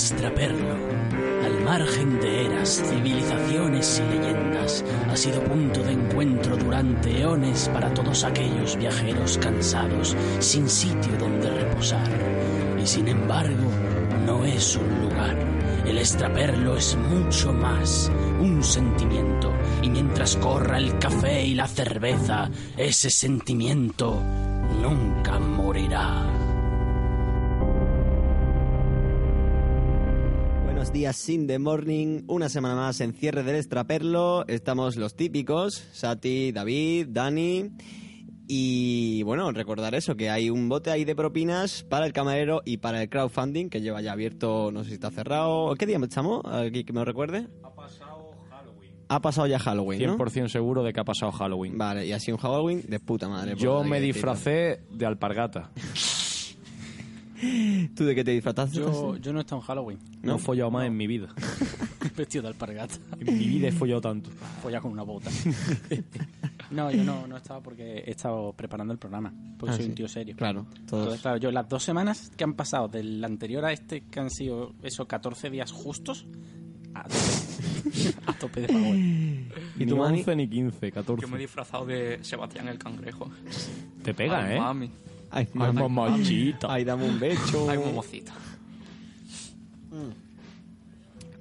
El extraperlo, al margen de eras, civilizaciones y leyendas, ha sido punto de encuentro durante eones para todos aquellos viajeros cansados, sin sitio donde reposar. Y sin embargo, no es un lugar. El extraperlo es mucho más, un sentimiento. Y mientras corra el café y la cerveza, ese sentimiento nunca morirá. Buenos días, Sin the Morning. Una semana más en cierre del Extraperlo. Estamos los típicos, Sati, David, Dani. Y bueno, recordar eso, que hay un bote ahí de propinas para el camarero y para el crowdfunding, que lleva ya abierto, no sé si está cerrado. ¿Qué día estamos? Aquí que me lo recuerde. Ha pasado Halloween. Ha pasado ya Halloween, ¿no? 100% seguro de que ha pasado Halloween. Vale, y así un Halloween de puta madre. Yo me disfracé de alpargata. ¿Tú de qué te disfrazaste? Yo, yo no he estado en Halloween. No he follado más en mi vida. Vestido de alpargata. En mi vida he follado tanto. Follado con una bota. no, yo no, no estaba porque he estado preparando el programa. Porque Ah, soy sí. un tío serio. Claro, todos. Entonces, claro, yo las dos semanas que han pasado del anterior a este, que han sido esos 14 días justos, a tope, a tope de favor. ¿Y Ni tú, Mani? 11 ni 15, 14. Yo me he disfrazado de Sebastián el Cangrejo. Te pega, Ay, ¿eh? Mami. Ay, Ay, mamachita. Ay, dame un becho. Ay, momocita.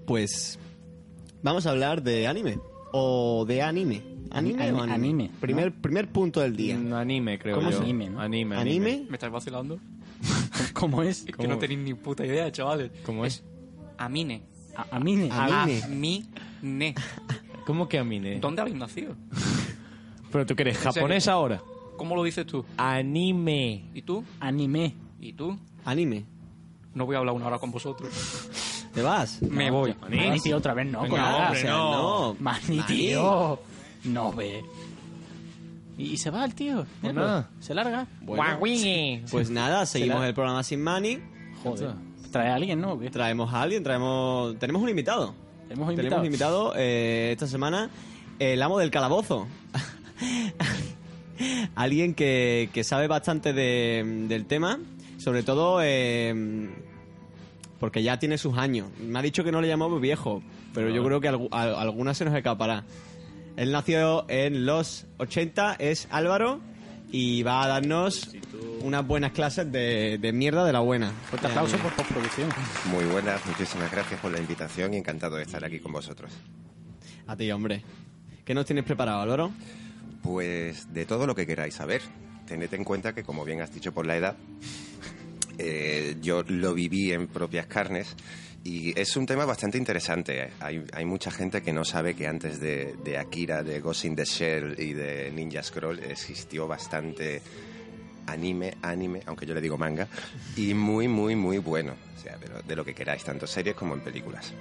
Pues vamos a hablar de anime. O de anime. ¿Anime Ani- o anime? anime, Primer, primer punto del día. Un anime, creo ¿Cómo yo. es anime, no? Anime, ¿Anime? ¿Me estáis vacilando? ¿Cómo es? Es que ¿Cómo? no tenéis ni puta idea, chavales. ¿Cómo es? Amine. A, a mí ne- Anime. Amine. ¿Cómo que anime? ¿Dónde habéis nacido? Pero tú que eres japonés ahora. ¿Cómo lo dices tú? Anime. ¿Y tú? anime. ¿Y tú? Anime. No voy a hablar una hora con vosotros. ¿Te vas? Me voy. Mani, tío, otra vez no. Venga, hombre, O sea, no. no. Mani, tío. No ve. Y, y se va el tío. Míralo. Se larga. Bueno, pues nada, seguimos la- el programa sin Mani. Joder. Trae a alguien, ¿no? ¿O qué? Traemos a alguien, traemos... Tenemos un invitado. Tenemos invitado. Tenemos invitado eh, esta semana el amo del calabozo. Alguien que, que sabe bastante de- del tema, sobre todo eh, porque ya tiene sus años. Me ha dicho que no le llamamos viejo, pero yo creo que al- alguna se nos escapará. Él nació en los 80, es Álvaro y va a darnos unas buenas clases de, de mierda de la buena. Fuerte aplauso por postproducción. Muy buenas, muchísimas gracias por la invitación y encantado de estar aquí con vosotros. A ti, hombre. ¿Qué nos tienes preparado, Álvaro? Pues de todo lo que queráis saber, tened en cuenta que, como bien has dicho por la edad, eh, yo lo viví en propias carnes y es un tema bastante interesante. Hay, mucha gente que no sabe que antes de, de Akira, de Ghost in the Shell y de Ninja Scroll existió bastante anime, anime, aunque yo le digo manga, y muy, muy, muy bueno. O sea, pero de lo que queráis, tanto series como en películas.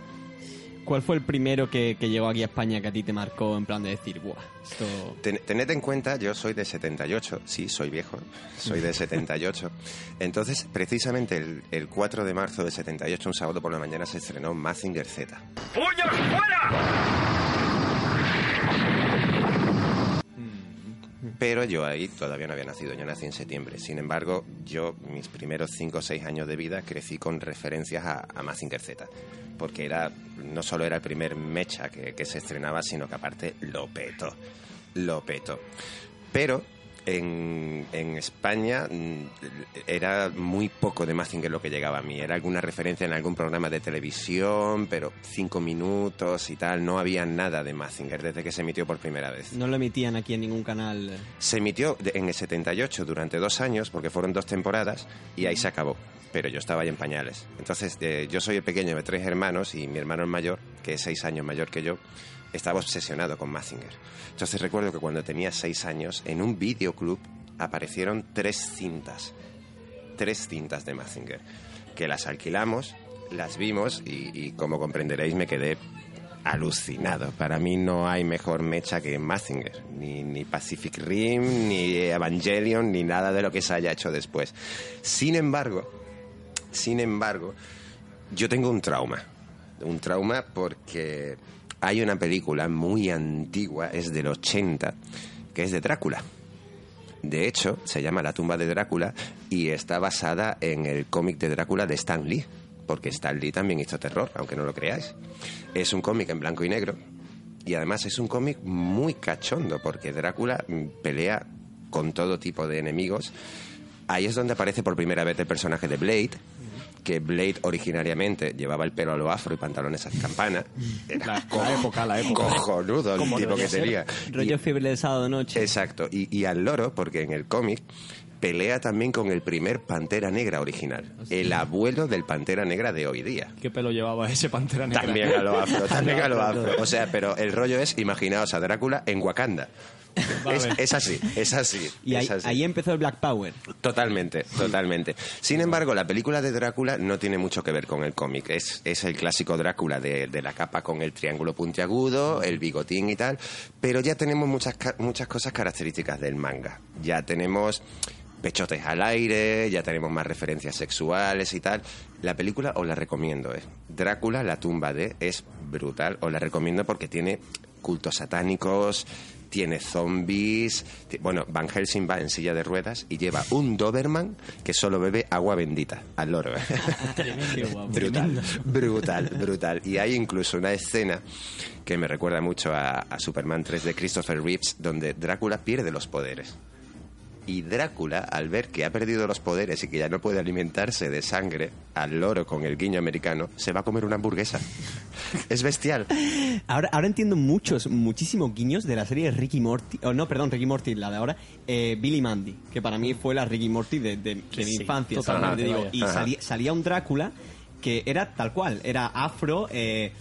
¿Cuál fue el primero que, que llegó aquí a España que a ti te marcó en plan de decir, buah, esto... Ten- tened en cuenta, yo soy de 78, sí, soy viejo, soy de 78. Entonces, precisamente el, el 4 de marzo de 78, un sábado por la mañana, se estrenó Mazinger Z. Pero yo ahí todavía no había nacido, yo nací en septiembre. Sin embargo, yo mis primeros 5 o 6 años de vida crecí con referencias a, a Mazinger Z. Porque era, no solo era el primer mecha que, que se estrenaba, sino que aparte lo peto. Lo peto. Pero en, en España mm, era muy poco de Mazinger lo que llegaba a mí. Era alguna referencia en algún programa de televisión, pero cinco minutos y tal. No había nada de Mazinger desde que se emitió por primera vez. No lo emitían aquí en ningún canal. Se emitió en el 78 durante dos años, porque fueron dos temporadas, y ahí se acabó. Pero yo estaba ahí en pañales. Entonces, eh, yo soy el pequeño de tres hermanos y mi hermano el mayor, que es seis años mayor que yo, estaba obsesionado con Mazinger. Entonces recuerdo que cuando tenía seis años, en un videoclub, aparecieron tres cintas. Tres cintas de Mazinger. Que las alquilamos, las vimos y, y como comprenderéis me quedé alucinado. Para mí no hay mejor mecha que Mazinger. Ni, ni Pacific Rim, ni Evangelion, ni nada de lo que se haya hecho después. Sin embargo, sin embargo, yo tengo un trauma. Un trauma porque hay una película muy antigua, es del 80, que es de Drácula. De hecho, se llama La tumba de Drácula y está basada en el cómic de Drácula de Stan Lee, porque Stan Lee también hizo terror, aunque no lo creáis. Es un cómic en blanco y negro y además es un cómic muy cachondo, porque Drácula pelea con todo tipo de enemigos. Ahí es donde aparece por primera vez el personaje de Blade, que Blade originariamente llevaba el pelo a lo afro y pantalones a campana. Era La, la época, la época. cojonudo el tipo que ser. tenía. Rollo Y- fiebre de sábado noche. Exacto. Y, y al loro, porque en el cómic pelea también con el primer Pantera Negra original. El abuelo del Pantera Negra de hoy día. ¿Qué pelo llevaba ese pantera negra? También a lo afro, también a lo afro. O sea, pero el rollo es, imaginaos a Drácula en Wakanda. Es, es así, es así. Y ahí, es así. ahí empezó el Black Power. Totalmente, totalmente. Sin embargo, la película de Drácula no tiene mucho que ver con el cómic. Es, es el clásico Drácula de, de la capa con el triángulo puntiagudo, el bigotín y tal. Pero ya tenemos muchas, muchas cosas características del manga. Ya tenemos pechotes al aire, ya tenemos más referencias sexuales y tal. La película os la recomiendo, ¿eh? Drácula, la tumba de, es brutal. Os la recomiendo porque tiene cultos satánicos, tiene zombies. Bueno, Van Helsing va en silla de ruedas y lleva un Doberman que solo bebe agua bendita al loro. ¿eh? brutal, brutal, brutal. Y hay incluso una escena que me recuerda mucho a, a Superman 3 de Christopher Reeves, donde Drácula pierde los poderes. Y Drácula, al ver que ha perdido los poderes y que ya no puede alimentarse de sangre al loro con el guiño americano, se va a comer una hamburguesa. Es bestial. Ahora, ahora entiendo muchos, muchísimos guiños de la serie Ricky Morty. Oh, no, perdón, Ricky Morty, la de ahora. eh, Billy Mandy, que para mí fue la Ricky Morty de, de- de mi sí, infancia. digo. Y salía un Drácula que era tal cual, era afro, eh,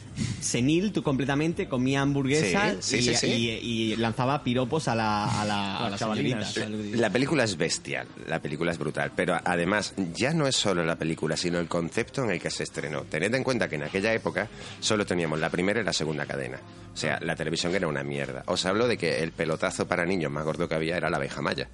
senil tú completamente, comía hamburguesas Sí, y, sí, sí, sí. y- y lanzaba piropos a la, a la, a. La película es bestial, la película es brutal, pero además ya no es solo la película, sino el concepto en el que se estrenó. Tened en cuenta que en aquella época solo teníamos la primera y la segunda cadena. O sea, la televisión era una mierda. Os hablo de que el pelotazo para niños más gordo que había era la abeja maya.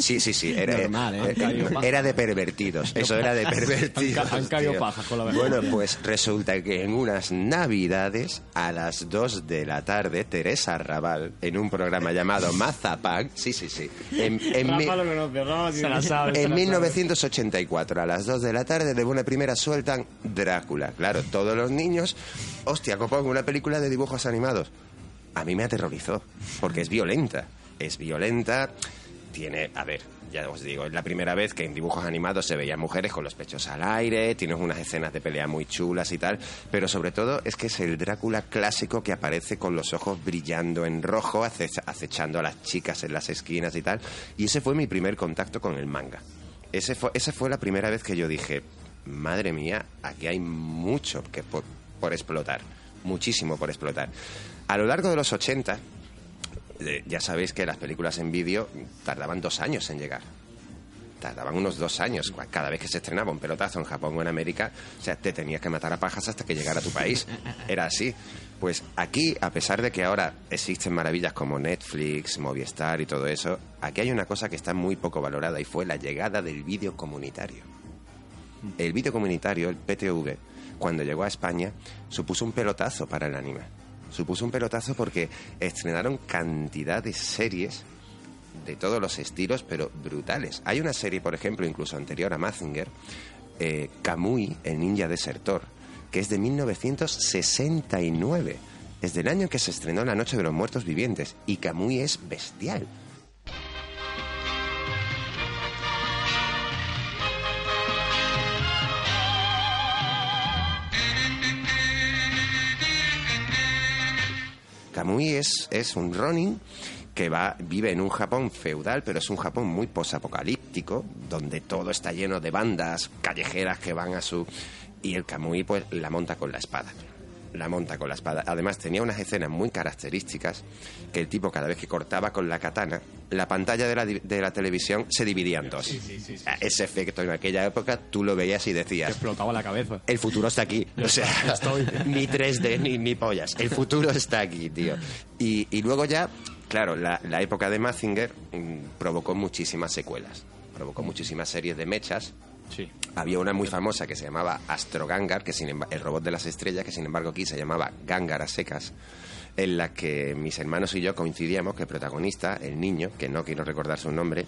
Sí, sí, sí. Era, Normal, ¿eh? eh, era de pervertidos. Eso era de pervertidos. Han caído tío. Pajas con la abeja Bueno, pues resulta que en unas navidades, a las 2 de la tarde, Teresa Raval, en un programa llamado Mazapán, sí, sí, sí, en, en mi- Se la sabe. se en la sabe. 1984, a las 2 de la tarde, de buena primera sueltan Drácula. Claro, todos los niños, hostia, que pongo una película de dibujos animados. A mí me aterrorizó, porque es violenta. Es violenta, tiene, a ver, ya os digo, es la primera vez que en dibujos animados se veían mujeres con los pechos al aire, tienes unas escenas de pelea muy chulas y tal, pero sobre todo es que es el Drácula clásico que aparece con los ojos brillando en rojo, ace- acechando a las chicas en las esquinas y tal, y ese fue mi primer contacto con el manga. Ese fue, esa fue la primera vez que yo dije, madre mía, aquí hay mucho que por, por explotar, muchísimo por explotar. A lo largo de los 80, ya sabéis que las películas en vídeo tardaban dos años en llegar. Tardaban unos dos años cada vez que se estrenaba un pelotazo en Japón o en América. O sea, te tenías que matar a pajas hasta que llegara a tu país. Era así. Pues aquí, a pesar de que ahora existen maravillas como Netflix, Movistar y todo eso, aquí hay una cosa que está muy poco valorada y fue la llegada del vídeo comunitario. El vídeo comunitario, el PTV, cuando llegó a España, supuso un pelotazo para el anime. Supuso un pelotazo porque estrenaron cantidad de series de todos los estilos, pero brutales. Hay una serie, por ejemplo, incluso anterior a Mazinger, eh, Kamui, el ninja desertor, que es de 1969. Es del año en que se estrenó La Noche de los Muertos Vivientes. Y Kamui es bestial. Kamui es, es un Ronin que va, vive en un Japón feudal, pero es un Japón muy posapocalíptico, donde todo está lleno de bandas callejeras que van a su... Y el Kamui pues la monta con la espada. La monta con la espada. Además, tenía unas escenas muy características que el tipo, cada vez que cortaba con la katana, la pantalla de la, de la televisión se dividía en dos. Ese efecto en aquella época tú lo veías y Te decías, explotaba la cabeza. el futuro está aquí. O sea, ni 3D ni, ni pollas. El futuro está aquí, tío. Y, y luego ya, claro, la, la época de Mazinger mm, provocó muchísimas secuelas. Provocó muchísimas series de mechas. Sí. Había una muy famosa que se llamaba Astro Gangar, que sin el robot de las estrellas, que sin embargo aquí se llamaba Gangar a secas, en la que mis hermanos y yo coincidíamos que el protagonista, el niño, que no quiero recordar su nombre,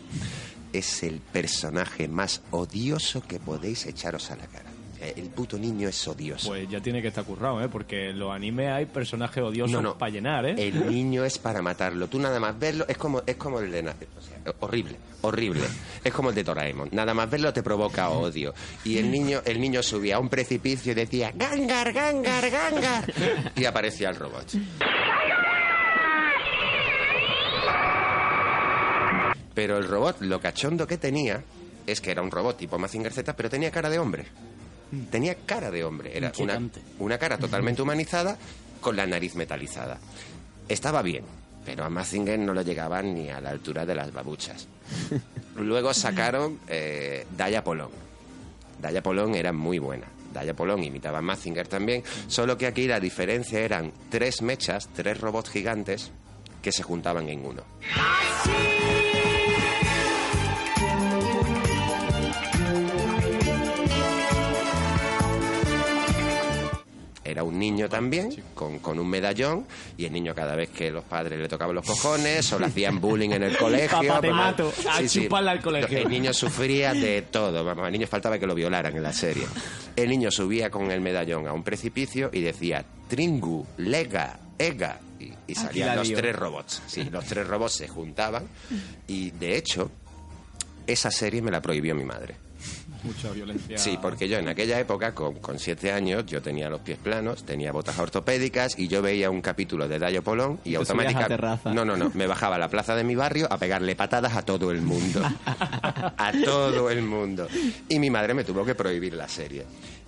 es el personaje más odioso que podéis echaros a la cara. Eh, El puto niño es odioso. Pues ya tiene que estar currado, ¿eh? Porque en los animes hay personajes odiosos No, no. para llenar, ¿eh? El niño es para matarlo. Tú nada más verlo, es como, es como el de... O sea, horrible, horrible. Es como el de Doraemon. Nada más verlo te provoca odio. Y el niño, el niño subía a un precipicio y decía, Gangar, Gangar, Gangar. Y aparecía el robot. Pero el robot, lo cachondo que tenía, es que era un robot tipo Mazinger Z, pero tenía cara de hombre. Tenía cara de hombre. Era una, una cara totalmente humanizada con la nariz metalizada. Estaba bien, pero a Mazinger no lo llegaban ni a la altura de las babuchas. Luego sacaron eh, Daya Polón. Daya Polón era muy buena. Daya Polón imitaba a Mazinger también, solo que aquí la diferencia eran tres mechas, tres robots gigantes que se juntaban en uno. Era un niño también, con, con un medallón, y el niño cada vez que los padres le tocaban los cojones o le hacían bullying en el colegio... Papá, te pues, mato, a chuparla al colegio. El niño sufría de todo, vamos, al niño faltaba que lo violaran en la serie. El niño subía con el medallón a un precipicio y decía, Tringu, Lega, Ega, y, y salían los tres robots. Sí, los tres robots se juntaban y, de hecho, esa serie me la prohibió mi madre. Mucha violencia. Sí, porque yo en aquella época, con, con siete años, yo tenía los pies planos, tenía botas ortopédicas y yo veía un capítulo de Dayo Polón y automáticamente... terraza. No, no, no, me bajaba a la plaza de mi barrio a pegarle patadas a todo el mundo. a todo el mundo. Y mi madre me tuvo que prohibir la serie.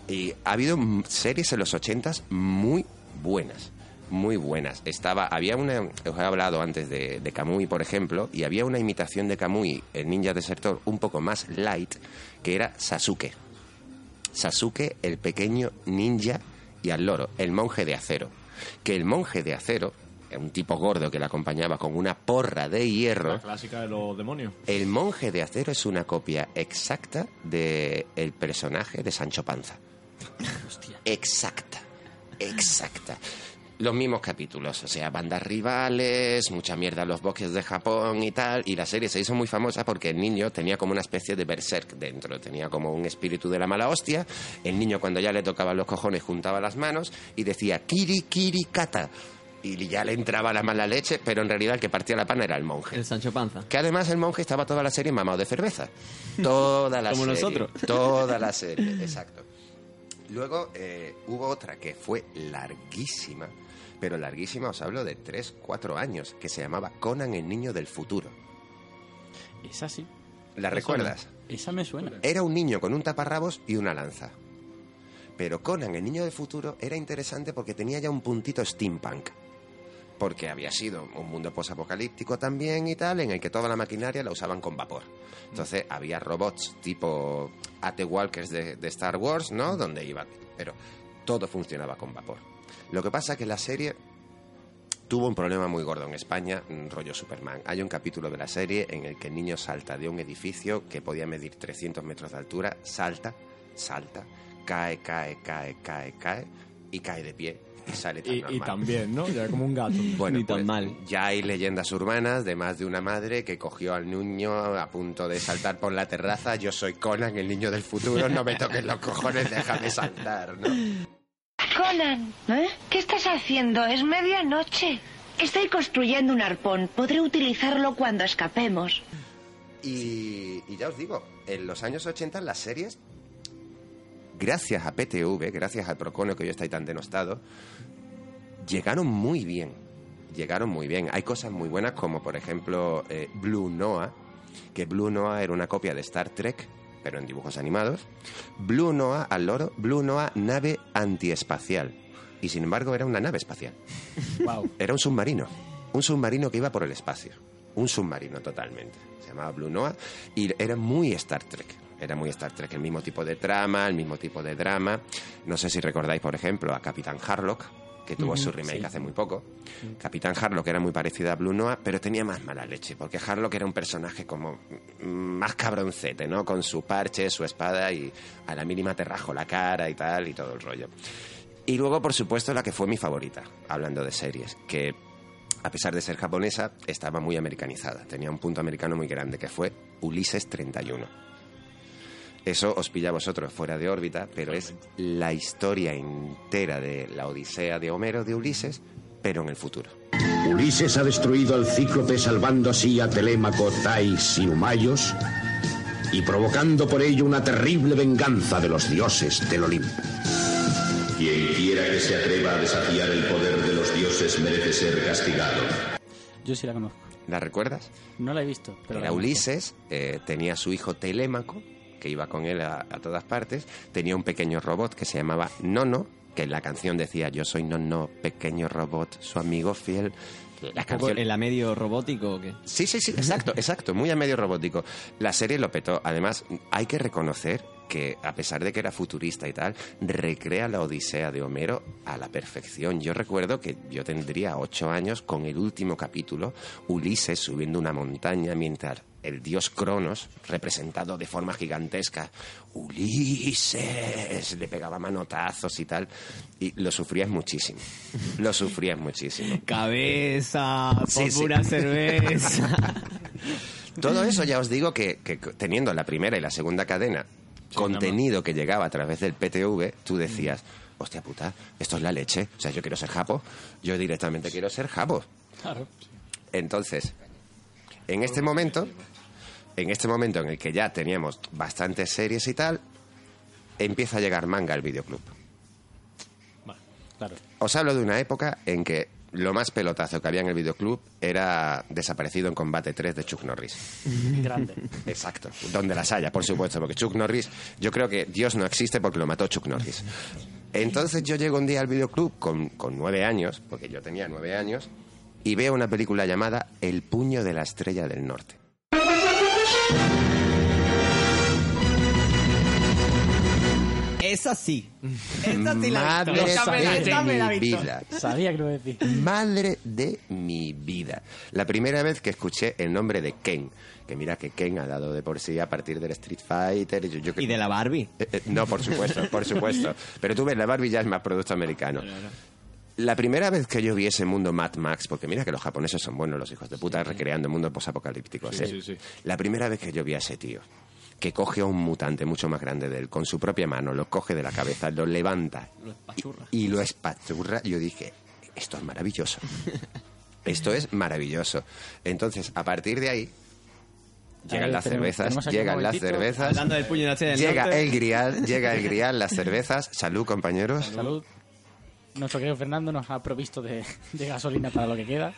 Y ha habido series en los ochentas muy buenas. Muy buenas. Estaba, había una, os he hablado antes de, de Kamui, por ejemplo, y había una imitación de Kamui, el ninja desertor, un poco más light, que era Sasuke. Sasuke, el pequeño ninja, y al loro, el monje de acero. Que el monje de acero, un tipo gordo que le acompañaba con una porra de hierro, La clásica de los demonios. el monje de acero es una copia exacta de el personaje de Sancho Panza. Exacta, exacta. Los mismos capítulos, o sea, bandas rivales, mucha mierda en los bosques de Japón y tal, y la serie se hizo muy famosa porque el niño tenía como una especie de berserk dentro, tenía como un espíritu de la mala hostia, el niño cuando ya le tocaban los cojones juntaba las manos y decía kiri kiri kata, y ya le entraba la mala leche, pero en realidad el que partía la pana era el monje. El Sancho Panza. Que además el monje estaba toda la serie mamado de cerveza. Toda la Como serie. nosotros. Toda la serie, exacto. Luego eh, hubo otra que fue larguísima, pero larguísima, os hablo de 3, 4 años, que se llamaba Conan el Niño del Futuro. Esa sí. ¿La recuerdas? Esa me suena. Era un niño con un taparrabos y una lanza. Pero Conan, el niño del futuro, era interesante porque tenía ya un puntito steampunk. Porque había sido un mundo posapocalíptico también y tal, en el que toda la maquinaria la usaban con vapor. Entonces había robots tipo AT Walkers de, de Star Wars, ¿no? Donde iban. Pero todo funcionaba con vapor. Lo que pasa que la serie tuvo un problema muy gordo en España, rollo Superman. Hay un capítulo de la serie en el que el niño salta de un edificio que podía medir 300 metros de altura, salta, salta, cae, cae, cae, cae, cae y cae de pie y sale tan Y, y normal. también, ¿no? Ya como un gato. Bueno, Ni tan pues, mal. ya hay leyendas urbanas de más de una madre que cogió al niño a punto de saltar por la terraza. Yo soy Conan, el niño del futuro, no me toques los cojones, déjame saltar, ¿no? Conan, ¿qué estás haciendo? Es medianoche. Estoy construyendo un arpón. Podré utilizarlo cuando escapemos. Y, y ya os digo, en los años 80 las series, gracias a PTV, gracias al Proconio que hoy está ahí tan denostado, llegaron muy bien. Llegaron muy bien. Hay cosas muy buenas como por ejemplo eh, Blue Noah, que Blue Noah era una copia de Star Trek, pero en dibujos animados. Blue Noah al loro, Blue Noah nave antiespacial. y sin embargo era una nave espacial. Wow. Era un submarino. Un submarino que iba por el espacio. Un submarino totalmente. Se llamaba Blue Noah y era muy Star Trek. Era muy Star Trek, el mismo tipo de trama, el mismo tipo de drama. No sé si recordáis, por ejemplo, a Capitán Harlock, que tuvo su remake hace muy poco. Capitán Harlock era muy parecida a Blue Noah, pero tenía más mala leche, porque Harlock era un personaje como más cabroncete, ¿no? Con su parche, su espada y a la mínima te rajo la cara y tal y todo el rollo. Y luego, por supuesto, la que fue mi favorita, hablando de series, que a pesar de ser japonesa, estaba muy americanizada. Tenía un punto americano muy grande, que fue Ulises 31. Eso os pilla a vosotros fuera de órbita, pero es la historia entera de la Odisea de Homero de Ulises, pero en el futuro. Ulises ha destruido al cíclope salvando así a Telémaco, Tais y Humayos y provocando por ello una terrible venganza de los dioses del Olimpo. Quien quiera que se atreva a desafiar el poder de los dioses merece ser castigado. Yo sí la conozco. ¿La recuerdas? No la he visto, pero Era. Ulises, eh, tenía su hijo Telémaco, que iba con él a, a todas partes, tenía un pequeño robot que se llamaba Nono, que en la canción decía yo soy Nono, pequeño robot, su amigo fiel. La canción... ¿El a medio robótico o qué? Sí, sí, sí, exacto, exacto, muy a medio robótico. La serie lo petó. Además, hay que reconocer que, a pesar de que era futurista y tal, recrea la Odisea de Homero a la perfección. Yo recuerdo que yo tendría ocho años con el último capítulo, Ulises subiendo una montaña mientras el dios Cronos, representado de forma gigantesca, Ulises, le pegaba manotazos y tal, y lo sufrías muchísimo. Lo sufrías muchísimo. Cabeza, Sí, pura cerveza. Todo eso ya os digo que, que teniendo la primera y la segunda cadena, contenido que llegaba a través del PTV, tú decías, hostia puta, esto es la leche. O sea, yo quiero ser japo. Yo directamente quiero ser japo. Claro. Entonces, en este momento, en este momento en el que ya teníamos bastantes series y tal, empieza a llegar manga al videoclub. Claro. Os hablo de una época en que lo más pelotazo que había en el videoclub era Desaparecido en Combate 3 de Chuck Norris. Grande. Exacto, donde las haya, por supuesto, porque Chuck Norris, yo creo que Dios no existe porque lo mató Chuck Norris. Entonces yo llego un día al videoclub con, con nueve años, porque yo tenía nueve años, y veo una película llamada El puño de la estrella del norte. Esa sí. Esa sí la Madre de mi vida. Sabía que lo iba a decir. Madre de mi vida. La primera vez que escuché el nombre de Ken, que mira que Ken ha dado de por sí a partir del Street Fighter. Yo, yo que- Y de la Barbie. Eh, eh, no, por supuesto, por supuesto. Pero tú ves, la Barbie ya es más producto americano. La primera vez que yo vi ese mundo Mad Max, porque mira que los japoneses son buenos, los hijos de puta, recreando mundos posapocalípticos. Sí, ¿eh? sí, sí. La primera vez que yo vi a ese tío, que coge a un mutante mucho más grande de él, con su propia mano, lo coge de la cabeza, lo levanta y lo espachurra, yo dije, esto es maravilloso. Esto es maravilloso. Entonces, a partir de ahí, llegan las cervezas, llegan las cervezas. Hablando del puño de la estrella del Llega norte. el grial, llega el grial, las cervezas. Salud, compañeros. Salud. Nuestro querido Fernando nos ha provisto de, gasolina para lo que queda.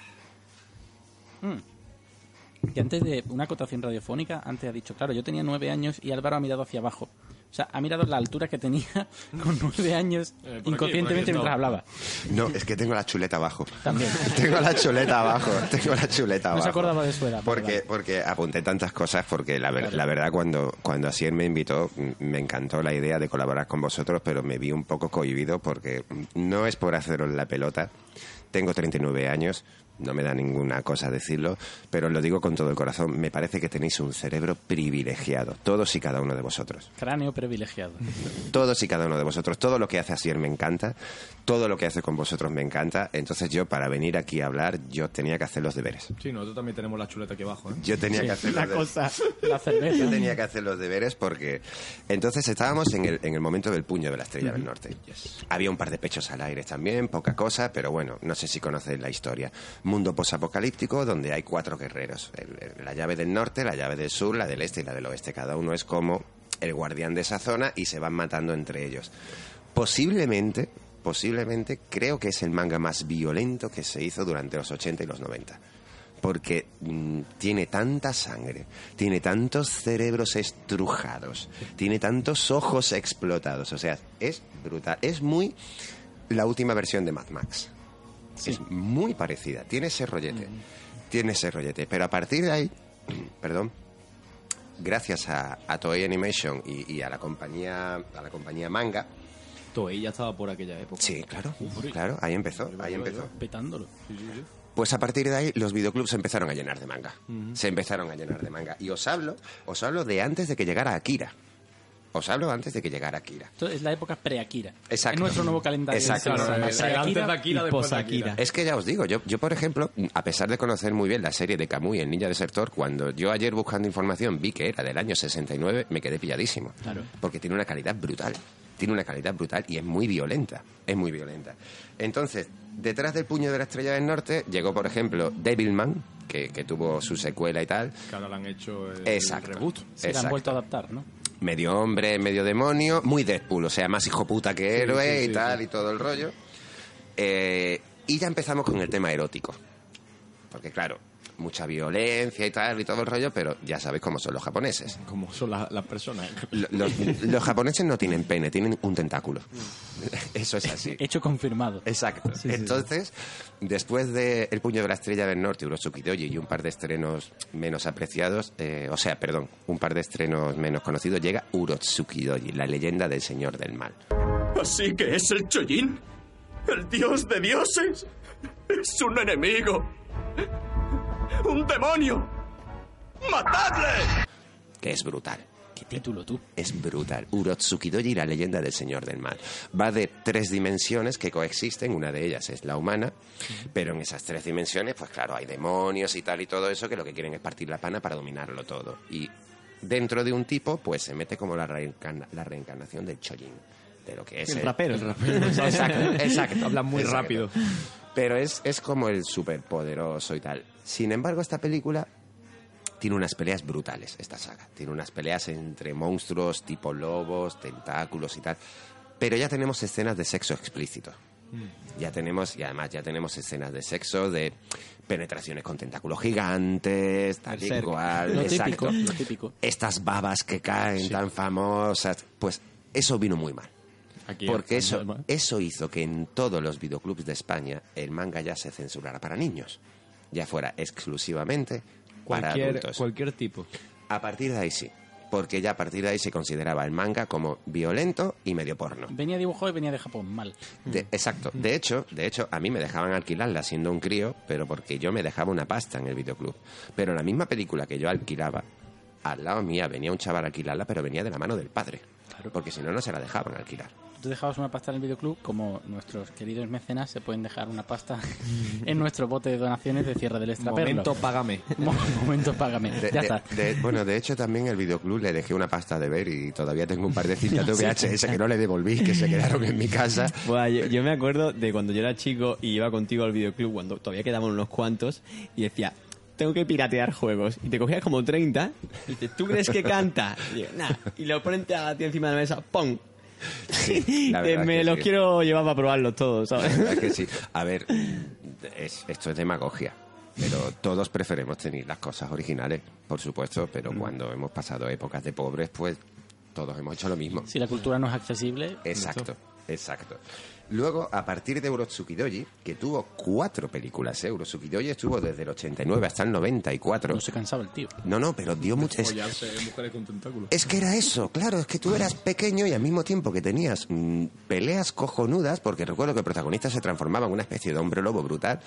Mm. Y antes de una acotación radiofónica, antes ha dicho, claro, yo tenía nueve años y Álvaro ha mirado hacia abajo. O sea, ha mirado la altura que tenía con nueve años Eh, aquí, inconscientemente mientras hablaba. No, es que tengo la chuleta abajo. También. Tengo la chuleta abajo. Tengo la chuleta No abajo. se acordaba de su edad. Porque, vale. porque apunté tantas cosas, porque la, ver- la verdad cuando, cuando Asier me invitó me encantó la idea de colaborar con vosotros, pero me vi un poco cohibido porque no es por haceros la pelota. Tengo 39 años, no me da ninguna cosa decirlo, pero os lo digo con todo el corazón. Me parece que tenéis un cerebro privilegiado, todos y cada uno de vosotros. Cráneo privilegiado. Todos y cada uno de vosotros. Todo lo que hace Asier me encanta. Todo lo que hace con vosotros me encanta. Entonces yo, para venir aquí a hablar, yo tenía que hacer los deberes. Sí, nosotros también tenemos la chuleta aquí abajo, ¿eh? Yo tenía Sí, que hacer La los deberes. cosa. La cerveza. Yo tenía que hacer los deberes porque... Entonces estábamos en el, en el momento del puño de la estrella del norte. Había un par de pechos al aire también, poca cosa, pero bueno, no sé si conocéis la historia. Mundo posapocalíptico donde hay cuatro guerreros. La llave del norte, la llave del sur, la del este y la del oeste. Cada uno es como el guardián de esa zona y se van matando entre ellos. Posiblemente, posiblemente, creo que es el manga más violento que se hizo durante los 80 y los 90 porque mm, tiene tanta sangre, tiene tantos cerebros estrujados, tiene tantos ojos explotados, o sea, es brutal, es muy la última versión de Mad Max. Sí. Es muy parecida, tiene ese rollete, tiene ese rollete, pero a partir de ahí, perdón, gracias a, a Toei Animation y, y a la compañía a la compañía Manga, Toei ya estaba por aquella época. sí, claro, claro, ahí empezó, ahí empezó. Petándolo. Pues a partir de ahí los videoclubs se empezaron a llenar de manga. Se empezaron a llenar de manga. Y os hablo, os hablo de antes de que llegara Akira. Os hablo antes de que llegara Akira. Esto es la época pre-Akira. Exacto. Es nuestro nuevo calendario. Exacto. Claro, Pre-Akira. antes de Akira, y después de post-Akira. Akira. Es que ya os digo, yo, yo por ejemplo, a pesar de conocer muy bien la serie de Camuy, El Ninja Desertor, cuando yo ayer buscando información vi que era del año 69, me quedé pilladísimo. Claro. Porque tiene una calidad brutal. Tiene una calidad brutal y es muy violenta. Es muy violenta. Entonces, detrás del puño de la estrella del norte llegó, por ejemplo, Devilman, que, que tuvo su secuela y tal. Que ahora le han hecho el, Exacto. el reboot. Se la han vuelto a adaptar, ¿no? Medio hombre, medio demonio, muy Deadpool, o sea, más hijo puta que héroe sí, y sí, tal y todo el rollo. Eh, y ya empezamos con el tema erótico. Porque claro, mucha violencia y tal y todo el rollo, pero ya sabéis cómo son los japoneses. Como son la- las personas. Lo- Los, los japoneses no tienen pene, tienen un tentáculo. Eso es así. Hecho confirmado. Exacto. Entonces, después de El puño de la estrella del norte, Urosuki Doji y un par de estrenos menos apreciados, eh, o sea, perdón, un par de estrenos menos conocidos, llega Urotsuki Doji, la leyenda del señor del mal. Así que es el Chojin, el dios de dioses. Es un enemigo. Un demonio. ¡Matadle! Que es brutal. ¿Qué título tú? Es brutal. Urotsuki Doji, la leyenda del señor del mal. Va de tres dimensiones que coexisten, una de ellas es la humana, pero en esas tres dimensiones, pues claro, hay demonios y tal y todo eso que lo que quieren es partir la pana para dominarlo todo. Y dentro de un tipo, pues se mete como la, reencarna- la reencarnación del Chojin, de lo que es El rapero. Exacto, exacto. Habla muy Exacto. rápido. Pero es, es como el superpoderoso y tal. Sin embargo, esta película tiene unas peleas brutales, esta saga. Tiene unas peleas entre monstruos tipo lobos, tentáculos y tal. Pero ya tenemos escenas de sexo explícito. Ya tenemos, y además ya tenemos escenas de sexo, de penetraciones con tentáculos gigantes, tal y cual. Lo exacto. típico, lo típico. Estas babas que caen tan famosas, pues eso vino muy mal. Aquí Porque eso, eso hizo que en todos los videoclubs de España el manga ya se censurara para niños. Ya fuera exclusivamente para Cualquier, adultos. cualquier tipo. A partir de ahí sí. Porque ya a partir de ahí se consideraba el manga como violento y medio porno. Venía dibujado y venía de Japón, mal. De- exacto. De hecho, de hecho, a mí me dejaban alquilarla siendo un crío, pero porque yo me dejaba una pasta en el videoclub. Pero la misma película que yo alquilaba, al lado mía venía un chaval a alquilarla, pero venía de la mano del padre. Porque si no, no se la dejaban alquilar. Tú dejabas una pasta en el videoclub, como nuestros queridos mecenas se pueden dejar una pasta en nuestro bote de donaciones de cierre del extraperlo. Momento, págame. Mo- Momento, págame. De- ya de- está. de- bueno, de hecho también el videoclub le dejé una pasta de ver y todavía tengo un par de cintas de VHS que no le devolví, que se quedaron en mi casa. Buah, yo, yo me acuerdo de cuando yo era chico y iba contigo al videoclub, cuando todavía quedaban unos cuantos, y decía, tengo que piratear juegos. Y te cogías como 30, y dices, ¿tú crees que canta? Y, yo, "Nah". y lo ponen a ti encima de la mesa, ¡pum! la verdad me que los sí. quiero llevar para probarlos todos, La ¿sabes? verdad que sí. A ver, es- esto es demagogia. Pero todos preferimos tener las cosas originales, por supuesto, pero cuando hemos pasado épocas de pobres, pues todos hemos hecho lo mismo. Si la cultura no es accesible, Exacto, exacto. Luego, a partir de Urotsuki Doji, que tuvo cuatro películas, ¿eh? Urotsuki Doji estuvo desde el 89 hasta el 94. no se cansaba el tío. No, no, pero dio es- con tentáculos. es que era eso, claro, es que tú eras pequeño y al mismo tiempo que tenías mm, peleas cojonudas, porque recuerdo que el protagonista se transformaba en una especie de hombre lobo brutal,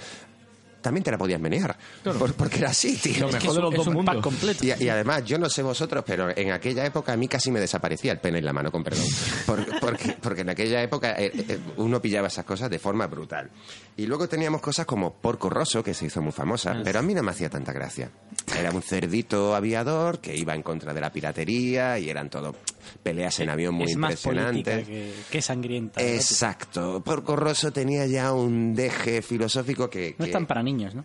también te la podías menear. Por- porque era así, tío. Lo Es que mejor es, de los un- dos es un mundos. pack completo. Y, y además, yo no sé vosotros, pero en aquella época a mí casi me desaparecía el pene en la mano, con perdón. Por- porque, porque en aquella época eh, eh, uno pillaba esas cosas de forma brutal. Y luego teníamos cosas como Porco Rosso, que se hizo muy famosa, pero a mí no me hacía tanta gracia. Era un cerdito aviador que iba en contra de la piratería y eran todo peleas en avión muy es más política impresionantes. que, que sangrienta. Exacto. Porco Rosso tenía ya un deje filosófico que... No que- es tan para niños, ¿no?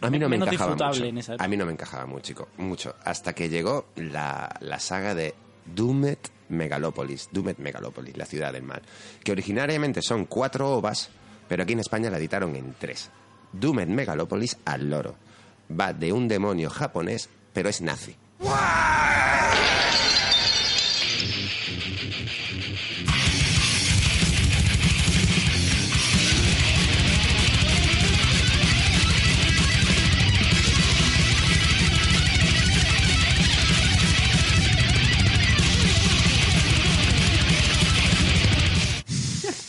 a mí no me menos encajaba mucho. en esa. A mí no me encajaba mucho, chico, mucho. Hasta que llegó la, la saga de Doomed Megalopolis, Doomed Megalopolis, la ciudad del mal, que originariamente son cuatro ovas, pero aquí en España la editaron en tres. Doomed Megalopolis al loro. Va de un demonio japonés, pero es nazi.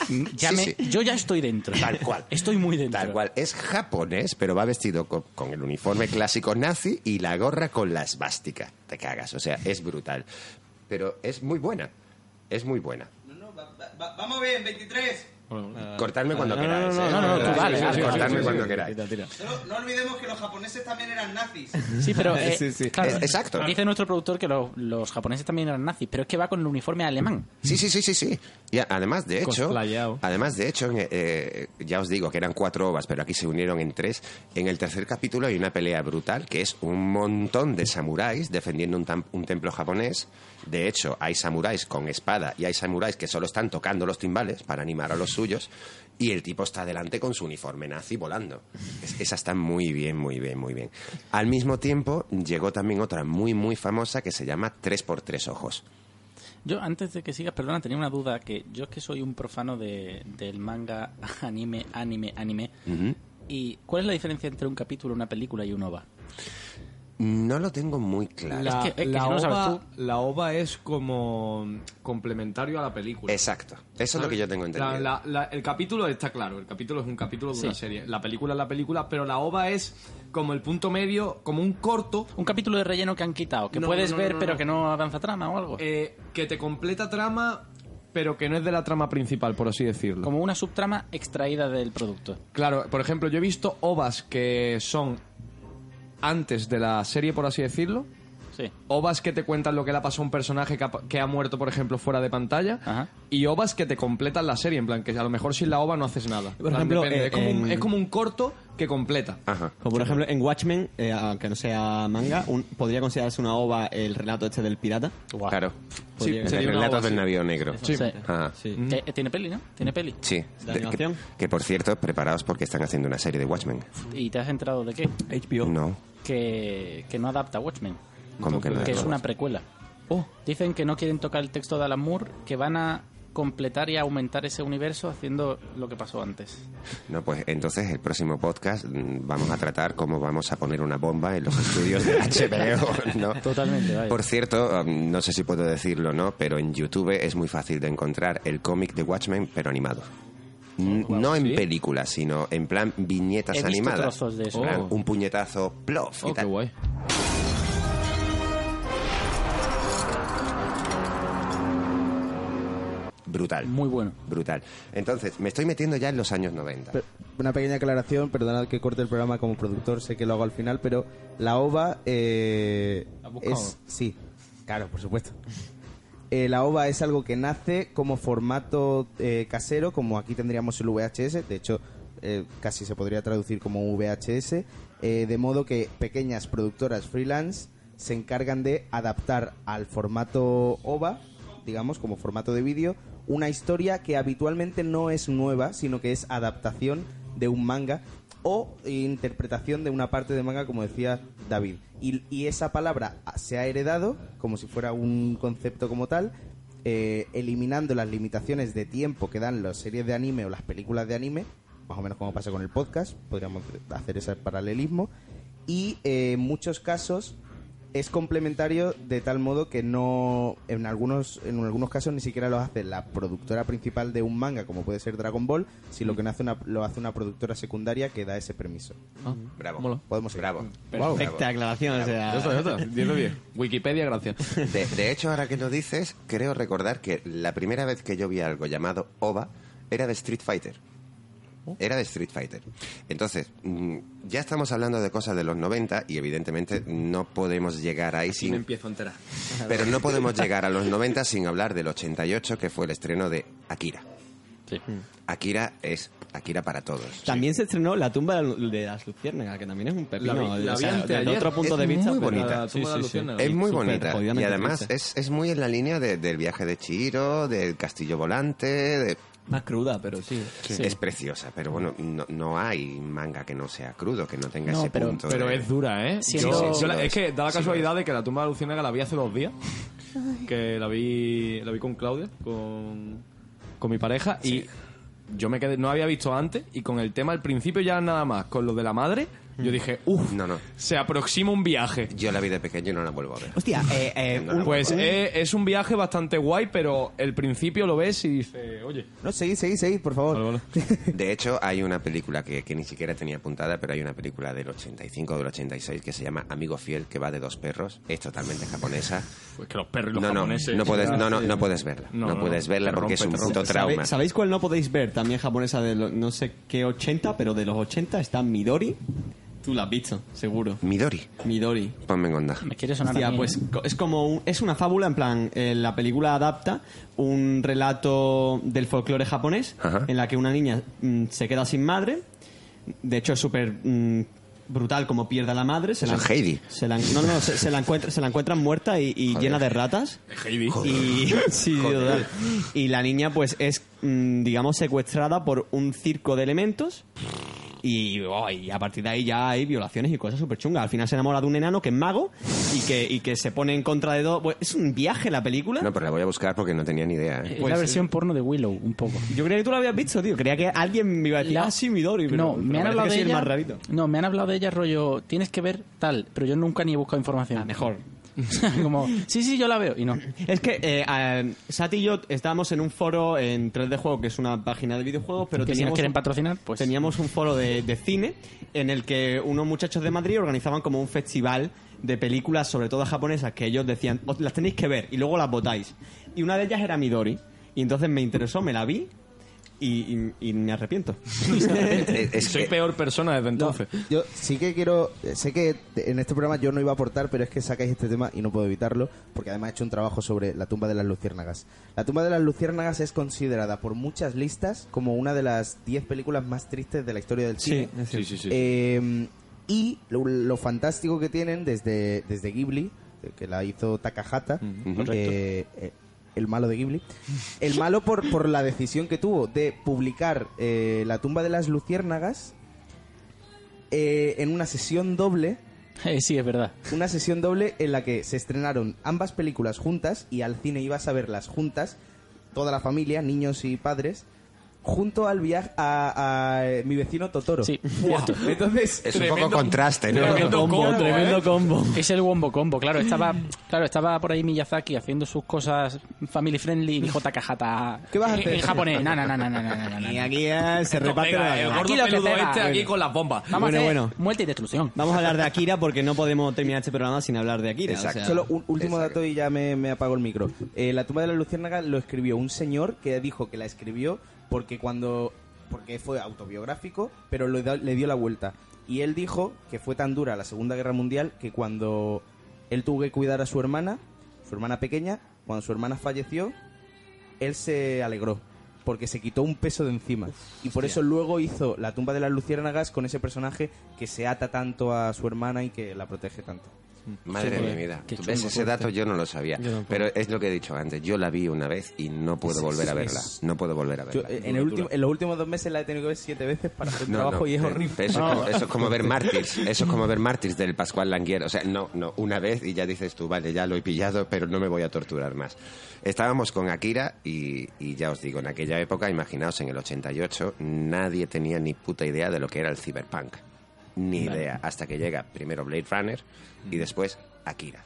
ya Sí, me- sí. yo ya estoy dentro. Tal cual. Estoy muy dentro. Tal cual. Es japonés, pero va vestido con, con el uniforme clásico nazi y la gorra con la esvástica. Te cagas. O sea, es brutal. Pero es muy buena. Es muy buena. vamos bien, 23. Cortadme cuando no, no, queráis. no, ¿eh? no, no, sí, sí, cuando sí, queráis. No olvidemos que los japoneses también eran nazis. Sí, pero eh, Sí, sí. claro, exacto. dice nuestro productor que lo- los japoneses también eran nazis, pero es que va con el uniforme alemán. Sí, sí, sí, sí, sí. Y a- además, de hecho, Cosplayao. además, de hecho, en, eh, ya os digo que eran cuatro ovas, pero aquí se unieron en tres. En el tercer capítulo hay una pelea brutal que es un montón de samuráis defendiendo un, un templo japonés. De hecho, hay samuráis con espada y hay samuráis que solo están tocando los timbales para animar a los suyos. Y el tipo está delante con su uniforme nazi volando. Es- esa está muy bien, muy bien, muy bien. Al mismo tiempo, llegó también otra muy, muy famosa que se llama Tres por Tres Ojos. Yo, antes de que sigas, perdona, tenía una duda, que yo es que soy un profano de, del manga anime, anime, anime. ¿Y cuál es la diferencia entre un capítulo, una película y un OVA? No lo tengo muy claro. La, Es que- es que la si no lo sabes ova, la ova es como complementario a la película. Exacto. Eso es lo que yo tengo entendido. La- la- la- el capítulo está claro, el capítulo es un capítulo de Sí. una serie. La película es la película, pero la ova es como el punto medio, como un corto Un capítulo de relleno que han quitado, que No, puedes no, no, ver no, pero no. que no avanza trama o algo. eh, que te completa trama, pero que no es de la trama principal, por así decirlo. Como una subtrama extraída del producto. Claro, por ejemplo, yo he visto ovas que son antes de la serie, por así decirlo. Sí. Ovas que te cuentan lo que le ha pasado a un personaje que ha, que ha muerto, por ejemplo, fuera de pantalla. Ajá. Y ovas que te completan la serie, en plan, que a lo mejor sin la ova no haces nada. Por plan, ejemplo, depende. eh, es, como un, en- es como un corto que completa. Ajá. Como por ejemplo en Watchmen, eh, aunque no sea manga, un- podría considerarse una ova el relato este del pirata. Claro. Podría- Sí, el relato del navío negro. Sí. Ajá. Sí. Eh, eh, tiene peli, ¿no? Tiene peli. Sí. ¿De De- animación? que, que, por cierto, preparaos porque están haciendo una serie de Watchmen. ¿Y te has enterado de qué? HBO. No. Que, que no adapta Watchmen. ¿Cómo que no? Que es una precuela. Oh, Dicen que no quieren tocar el texto de Alan Moore, que van a completar y aumentar ese universo haciendo lo que pasó antes. No, pues entonces el próximo podcast mm, vamos a tratar cómo vamos a poner una bomba en los estudios de HBO, ¿no? Totalmente, vaya. Por cierto, um, no sé si puedo decirlo, ¿no? Pero en YouTube es muy fácil de encontrar el cómic de Watchmen, pero animado. No en ¿sí? películas, sino en plan viñetas He visto animadas. trozos de eso. En plan, Oh. Un puñetazo, plof, y oh, qué tal. guay. Brutal. Muy bueno. Brutal. Entonces, me estoy metiendo ya en los años 90. Pero, Una pequeña aclaración, perdonad que corte el programa como productor, sé que lo hago al final, pero la OVA eh, ¿La has buscado? es... Sí, claro, por supuesto. Eh, la OVA es algo que nace como formato eh, casero, como aquí tendríamos el VHS, de hecho eh, casi se podría traducir como VHS, de modo que pequeñas productoras freelance se encargan de adaptar al formato OVA, digamos, como formato de vídeo, una historia que habitualmente no es nueva, sino que es adaptación de un manga o interpretación de una parte de manga, como decía David. Y, esa palabra se ha heredado, como si fuera un concepto como tal, eh, eliminando las limitaciones de tiempo que dan las series de anime o las películas de anime, más o menos como pasa con el podcast, podríamos hacer ese paralelismo, y eh, en muchos casos es complementario de tal modo que no en algunos en algunos casos ni siquiera lo hace la productora principal de un manga como puede ser Dragon Ball sino que lo hace una, lo hace una productora secundaria que da ese permiso Bravo. podemos seguir. Bravo. Perfecta aclaración, o sea... 10 de 10. Wikipedia, gracias. De, de hecho, ahora que lo dices, creo recordar que la primera vez que yo vi algo llamado OVA era de Street Fighter. Era de Street Fighter. Entonces, mm, ya estamos hablando de cosas de los 90 y evidentemente no podemos llegar ahí Sí, me sin... empiezo a enterar. Pero no podemos llegar a los 90 sin hablar del 88, que fue el estreno de Akira. Sí. Akira es Akira para todos. También se estrenó La tumba de las luciérnagas, que también es un pepino. La la o sea, desde otro punto Es de vista, muy bonita. La tumba de las luciérnagas. Es muy bonita. Y además es, es muy en la línea de- del viaje de Chihiro, del castillo volante, de, Más cruda, pero sí. Es preciosa, pero bueno, no, no hay manga que no sea crudo, que no tenga No, ese pero- punto. Pero de- es dura, ¿eh? Yo- sí, yo la- lo es es. que da la Sí, casualidad de que la tumba de Luciérnaga la vi hace dos días. Que la vi, la vi con Claudia, con, con mi pareja. Y yo me quedé, no había visto antes. Y con el tema al principio ya nada más, con lo de la madre, Yo dije, uff, No, no. se aproxima un viaje. Yo la vi de pequeño y no la vuelvo a ver. Hostia, eh, eh, No, un- Pues eh, es un viaje bastante guay, pero el principio lo ves y dices, oye, No, seguid, seguid, seguid, por favor. vale, vale. De hecho, hay una película que, que ni siquiera tenía apuntada, pero hay una película del 85 o del 86 que se llama Amigo Fiel, que va de dos perros. Es totalmente japonesa. Pues que los perros y los No, no, japoneses. no puedes, no, no, no puedes verla. No, No, no, puedes verla porque es un puto trauma. ¿Sabe- ¿Sabéis cuál no podéis ver? También japonesa de lo- no sé qué 80, pero de los 80 está Midori. Tú la has visto, seguro. Midori, Midori. ponme en onda. Me quiere sonar Hostia, a mí, pues ¿eh? co- es como un- es una fábula en plan eh, la película adapta un relato del folclore japonés Ajá. en la que una niña mm, se queda sin madre de hecho es súper mm, brutal como pierde a la madre se Eso es Heidi. se la- no no se, se la encuentra se la encuentran muerta y, y llena de ratas Heidi. y sí, total. y la niña pues es mm, digamos secuestrada por un circo de elementos y, oh, y a partir de ahí ya hay violaciones y cosas súper chungas. Al final se enamora de un enano que es mago y que, y que se pone en contra de dos. Pues, es un viaje la película. No, pero la voy a buscar porque no tenía ni idea. ¿eh? Es pues, la versión porno de Willow, un poco. Yo creía que tú lo habías visto, tío. Creía que alguien me iba a decir, La- ah, sí, Midori. Pero, no, pero me han hablado de el ella. más rarito. No, me han hablado de ella rollo, tienes que ver tal, pero yo nunca ni he buscado información. Ah, mejor. Como, sí, sí, yo la veo y no. Es que eh, eh, Sati y yo estábamos en un foro en 3D Juego, que es una página de videojuegos, pero Que si nos teníamos, quieren patrocinar, pues teníamos un foro de, de cine en el que unos muchachos de Madrid organizaban como un festival de películas, sobre todo japonesas, que ellos decían, "Os las tenéis que ver y luego las votáis. Y una de ellas era Midori. Y entonces me interesó, me la vi y, y- y me arrepiento. Eh, es Soy que- peor persona desde No, entonces. yo sí que quiero. Sé que en este programa yo no iba a aportar, pero es que sacáis este tema y no puedo evitarlo, porque además he hecho un trabajo sobre la tumba de las luciérnagas. La tumba de las luciérnagas es considerada por muchas listas como una de las 10 películas más tristes de la historia del cine. es Sí, sí, sí. Eh, y lo, lo fantástico que tienen desde, desde Ghibli, eh, que la hizo Takahata, eh, eh, el malo de Ghibli, el malo por, por la decisión que tuvo de publicar eh, La tumba de las luciérnagas eh, en una sesión doble, Eh, sí, es verdad. una sesión doble en la que se estrenaron ambas películas juntas y al cine ibas a verlas juntas, toda la familia, niños y padres, junto al viaje a, a, eh, mi vecino Totoro. Sí. Entonces, es un poco contraste, ¿no? Tremendo combo, ¿eh? combo. Es el wombo combo, claro. Estaba, claro, estaba por ahí Miyazaki haciendo sus cosas family friendly y dijo Takahata. ¿Qué vas a en- hacer? En japonés. No, no, no, no, no, no, no, no. Y aquí eh, se reparte la Aquí lo que pega. este aquí Bueno. con las bombas. Vamos Bueno, a hacer bueno. muerte y destrucción. Vamos a hablar de Akira porque no podemos terminar este programa sin hablar de Akira. Exacto. o sea- Solo un último Exacto. dato y ya me, me apago el micro. Eh, la tumba de la luciérnaga lo escribió un señor que dijo que la escribió porque cuando porque fue autobiográfico, pero lo da- le dio la vuelta. Y él dijo que fue tan dura la Segunda Guerra Mundial que cuando él tuvo que cuidar a su hermana, su hermana pequeña, cuando su hermana falleció, él se alegró porque se quitó un peso de encima. y por eso luego hizo la tumba de las luciérnagas con ese personaje que se ata tanto a su hermana y que la protege tanto. Madre Sí, de mi vida. ¿Tú ¿Ves ese dato? Yo no lo sabía. Pero es lo que he dicho antes. Yo la vi una vez y no puedo Sí, volver sí, a verla. es- No puedo volver a verla. en, el último, en los últimos dos meses la he tenido que ver siete veces para hacer No, trabajo no, y es eh, horrible. Eso, es como, eso es como ver Mártires. Eso es como ver Mártires del Pascual Languier. O sea, no, no, una vez y ya dices tú, vale, ya lo he pillado, pero no me voy a torturar más. Estábamos con Akira y, y ya os digo, en aquella época, imaginaos, en el 88, nadie tenía ni puta idea de lo que era el cyberpunk. Ni idea. Hasta que llega primero Blade Runner y después Akira.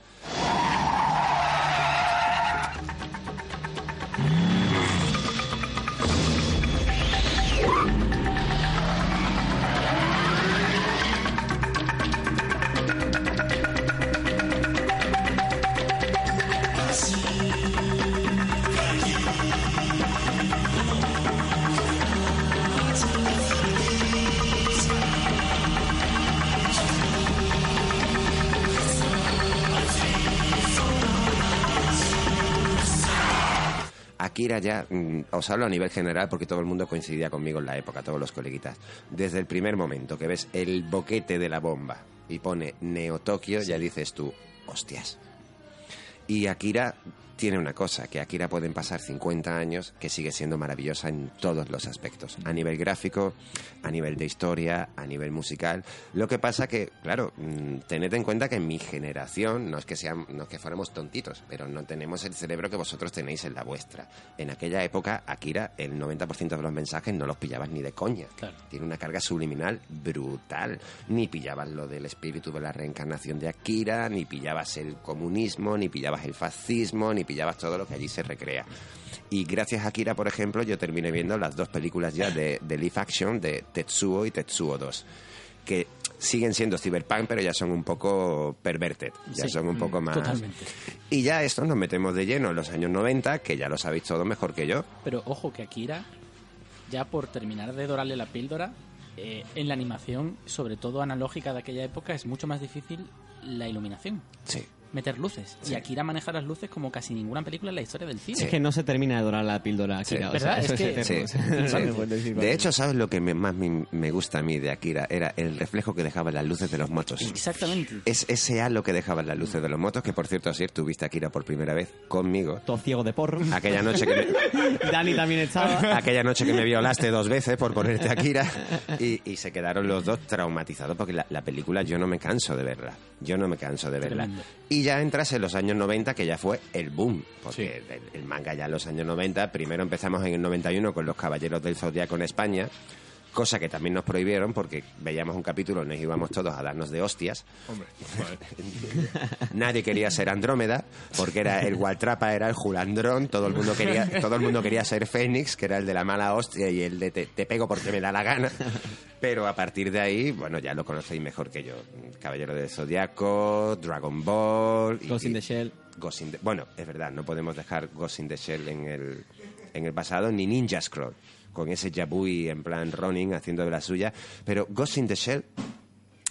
Ya, mm, os hablo a nivel general porque todo el mundo coincidía conmigo en la época, todos los coleguitas. Desde el primer momento que ves el boquete de la bomba y pone Neo Tokio, ya dices tú, hostias. Y Akira tiene una cosa, que Akira pueden pasar 50 años que sigue siendo maravillosa en todos los aspectos, a nivel gráfico, a nivel de historia, a nivel musical. Lo que pasa que, claro, mm, tened en cuenta que en mi generación, no es que sean, no es que fuéramos tontitos, pero no tenemos el cerebro que vosotros tenéis en la vuestra. En aquella época, Akira, el 90% de los mensajes no los pillabas ni de coña. Tiene una carga subliminal brutal. Ni pillabas lo del espíritu de la reencarnación de Akira, ni pillabas el comunismo, ni pillabas el fascismo, ni pillabas todo lo que allí se recrea. Y gracias a Akira, por ejemplo, yo terminé viendo las dos películas ya de, de live action de Tetsuo y Tetsuo 2, que siguen siendo cyberpunk, pero ya son un poco perverted, ya Sí, son un poco mm, más... totalmente. Y ya esto nos metemos de lleno en los años 90, que ya lo sabéis todo mejor que yo. Pero ojo que Akira, ya por terminar de dorarle la píldora, eh, en la animación, sobre todo analógica de aquella época, es mucho más difícil la iluminación. Sí. Meter luces. Y Akira maneja las luces como casi ninguna película en la historia del cine. Es que no se termina de dorar la píldora, Sí. Akira. De hecho, ¿sabes lo que me- más me, me gusta a mí de Akira? Era el reflejo que dejaban las luces de los motos. Exactamente. Es ese halo que dejaban las luces de los motos, que por cierto, ayer tuviste Akira por primera vez conmigo. Todo ciego de porro. Aquella noche que me, Dani también estaba. aquella noche que me violaste dos veces por ponerte Akira y, y se quedaron los dos traumatizados porque la, la película yo no me canso de verla. Yo no me canso de verla. Tremendo. Y ya entras en los años 90, que ya fue el boom. Porque el, el manga ya en los años 90, primero empezamos en el 91 con los Caballeros del Zodiaco en España, cosa que también nos prohibieron porque veíamos un capítulo, nos íbamos todos a darnos de hostias. Hombre, Nadie quería ser Andrómeda, porque era el Waltrapa era el Julandrón, todo el mundo quería, todo el mundo quería ser Fénix, que era el de la mala hostia y el de te, te pego porque me da la gana. Pero a partir de ahí, bueno, ya lo conocéis mejor que yo. Caballero del Zodiaco, Dragon Ball. y- Ghost in y- the Shell. Ghost in the- bueno, es verdad, no podemos dejar Ghost in the Shell en el, en el pasado, ni Ninja Scroll, con ese Jabui en plan Ronin haciendo de la suya. Pero Ghost in the Shell,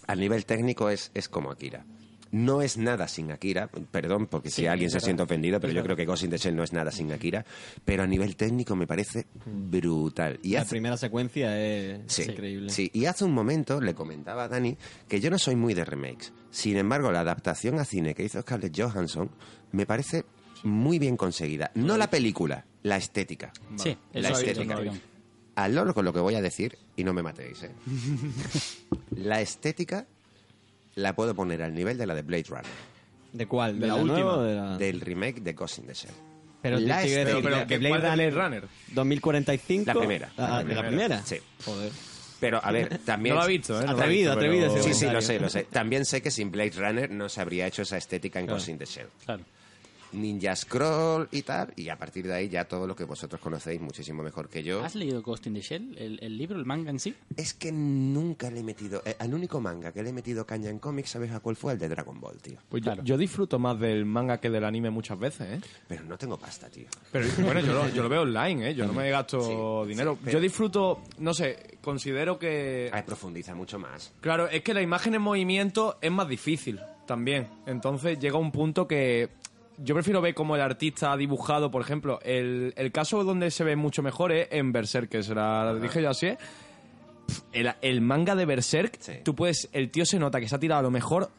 a nivel técnico, es, es como Akira. No es nada sin Akira, perdón, porque si alguien se siente ofendido, pero yo creo que Ghost in the Shell no es nada sin Akira, pero a nivel técnico me parece brutal. Y La hace- primera secuencia es Sí, increíble. Sí, y hace un momento le comentaba a Dani que yo no soy muy de remakes. Sin embargo, la adaptación a cine que hizo Scarlett Johansson me parece muy bien conseguida. No la película, la estética. Sí, la estética. Al loro con lo que voy a decir, y no me matéis, ¿eh? la estética la puedo poner al nivel de la de Blade Runner, ¿De cuál? ¿De, la la, última. nueva de la...? del remake de Ghost in the Shell. Pero la te estética- pero, que ¿qué- Blade de Runner, Blade Runner? 2045... La primera. Ah, La ¿de primera. la primera? Sí. Joder. Pero, a ver, también... No lo ha visto, ¿eh? No Atrevido, visto, atrevido pero- Sí, sí, lo sé, lo sé. También sé que sin Blade Runner no se habría hecho esa estética en Claro. Ghost in the Shell. Claro. Ninja Scroll y tal, y a partir de ahí ya todo lo que vosotros conocéis muchísimo mejor que yo. ¿Has leído Ghost in the Shell, el, el libro, el manga en sí? Es que nunca le he metido... eh, al único manga que le he metido caña en cómics, ¿sabes a cuál fue? El de Dragon Ball, tío. Pues yo- yo, disfruto más del manga que del anime muchas veces, ¿eh? Pero no tengo pasta, tío. Pero bueno, yo lo, yo lo veo online, ¿eh? Yo no me gasto dinero. sí, pero- Yo disfruto, no sé, considero que... Ay, profundiza mucho más. Claro, es que la imagen en movimiento es más difícil también. Entonces llega un punto que yo prefiero ver cómo el artista ha dibujado, por ejemplo, el, el caso donde se ve mucho mejor es en Berserk, que se la dije yo así. ¿eh? El, el manga de Berserk, Sí. tú puedes, el tío se nota que se ha tirado a lo mejor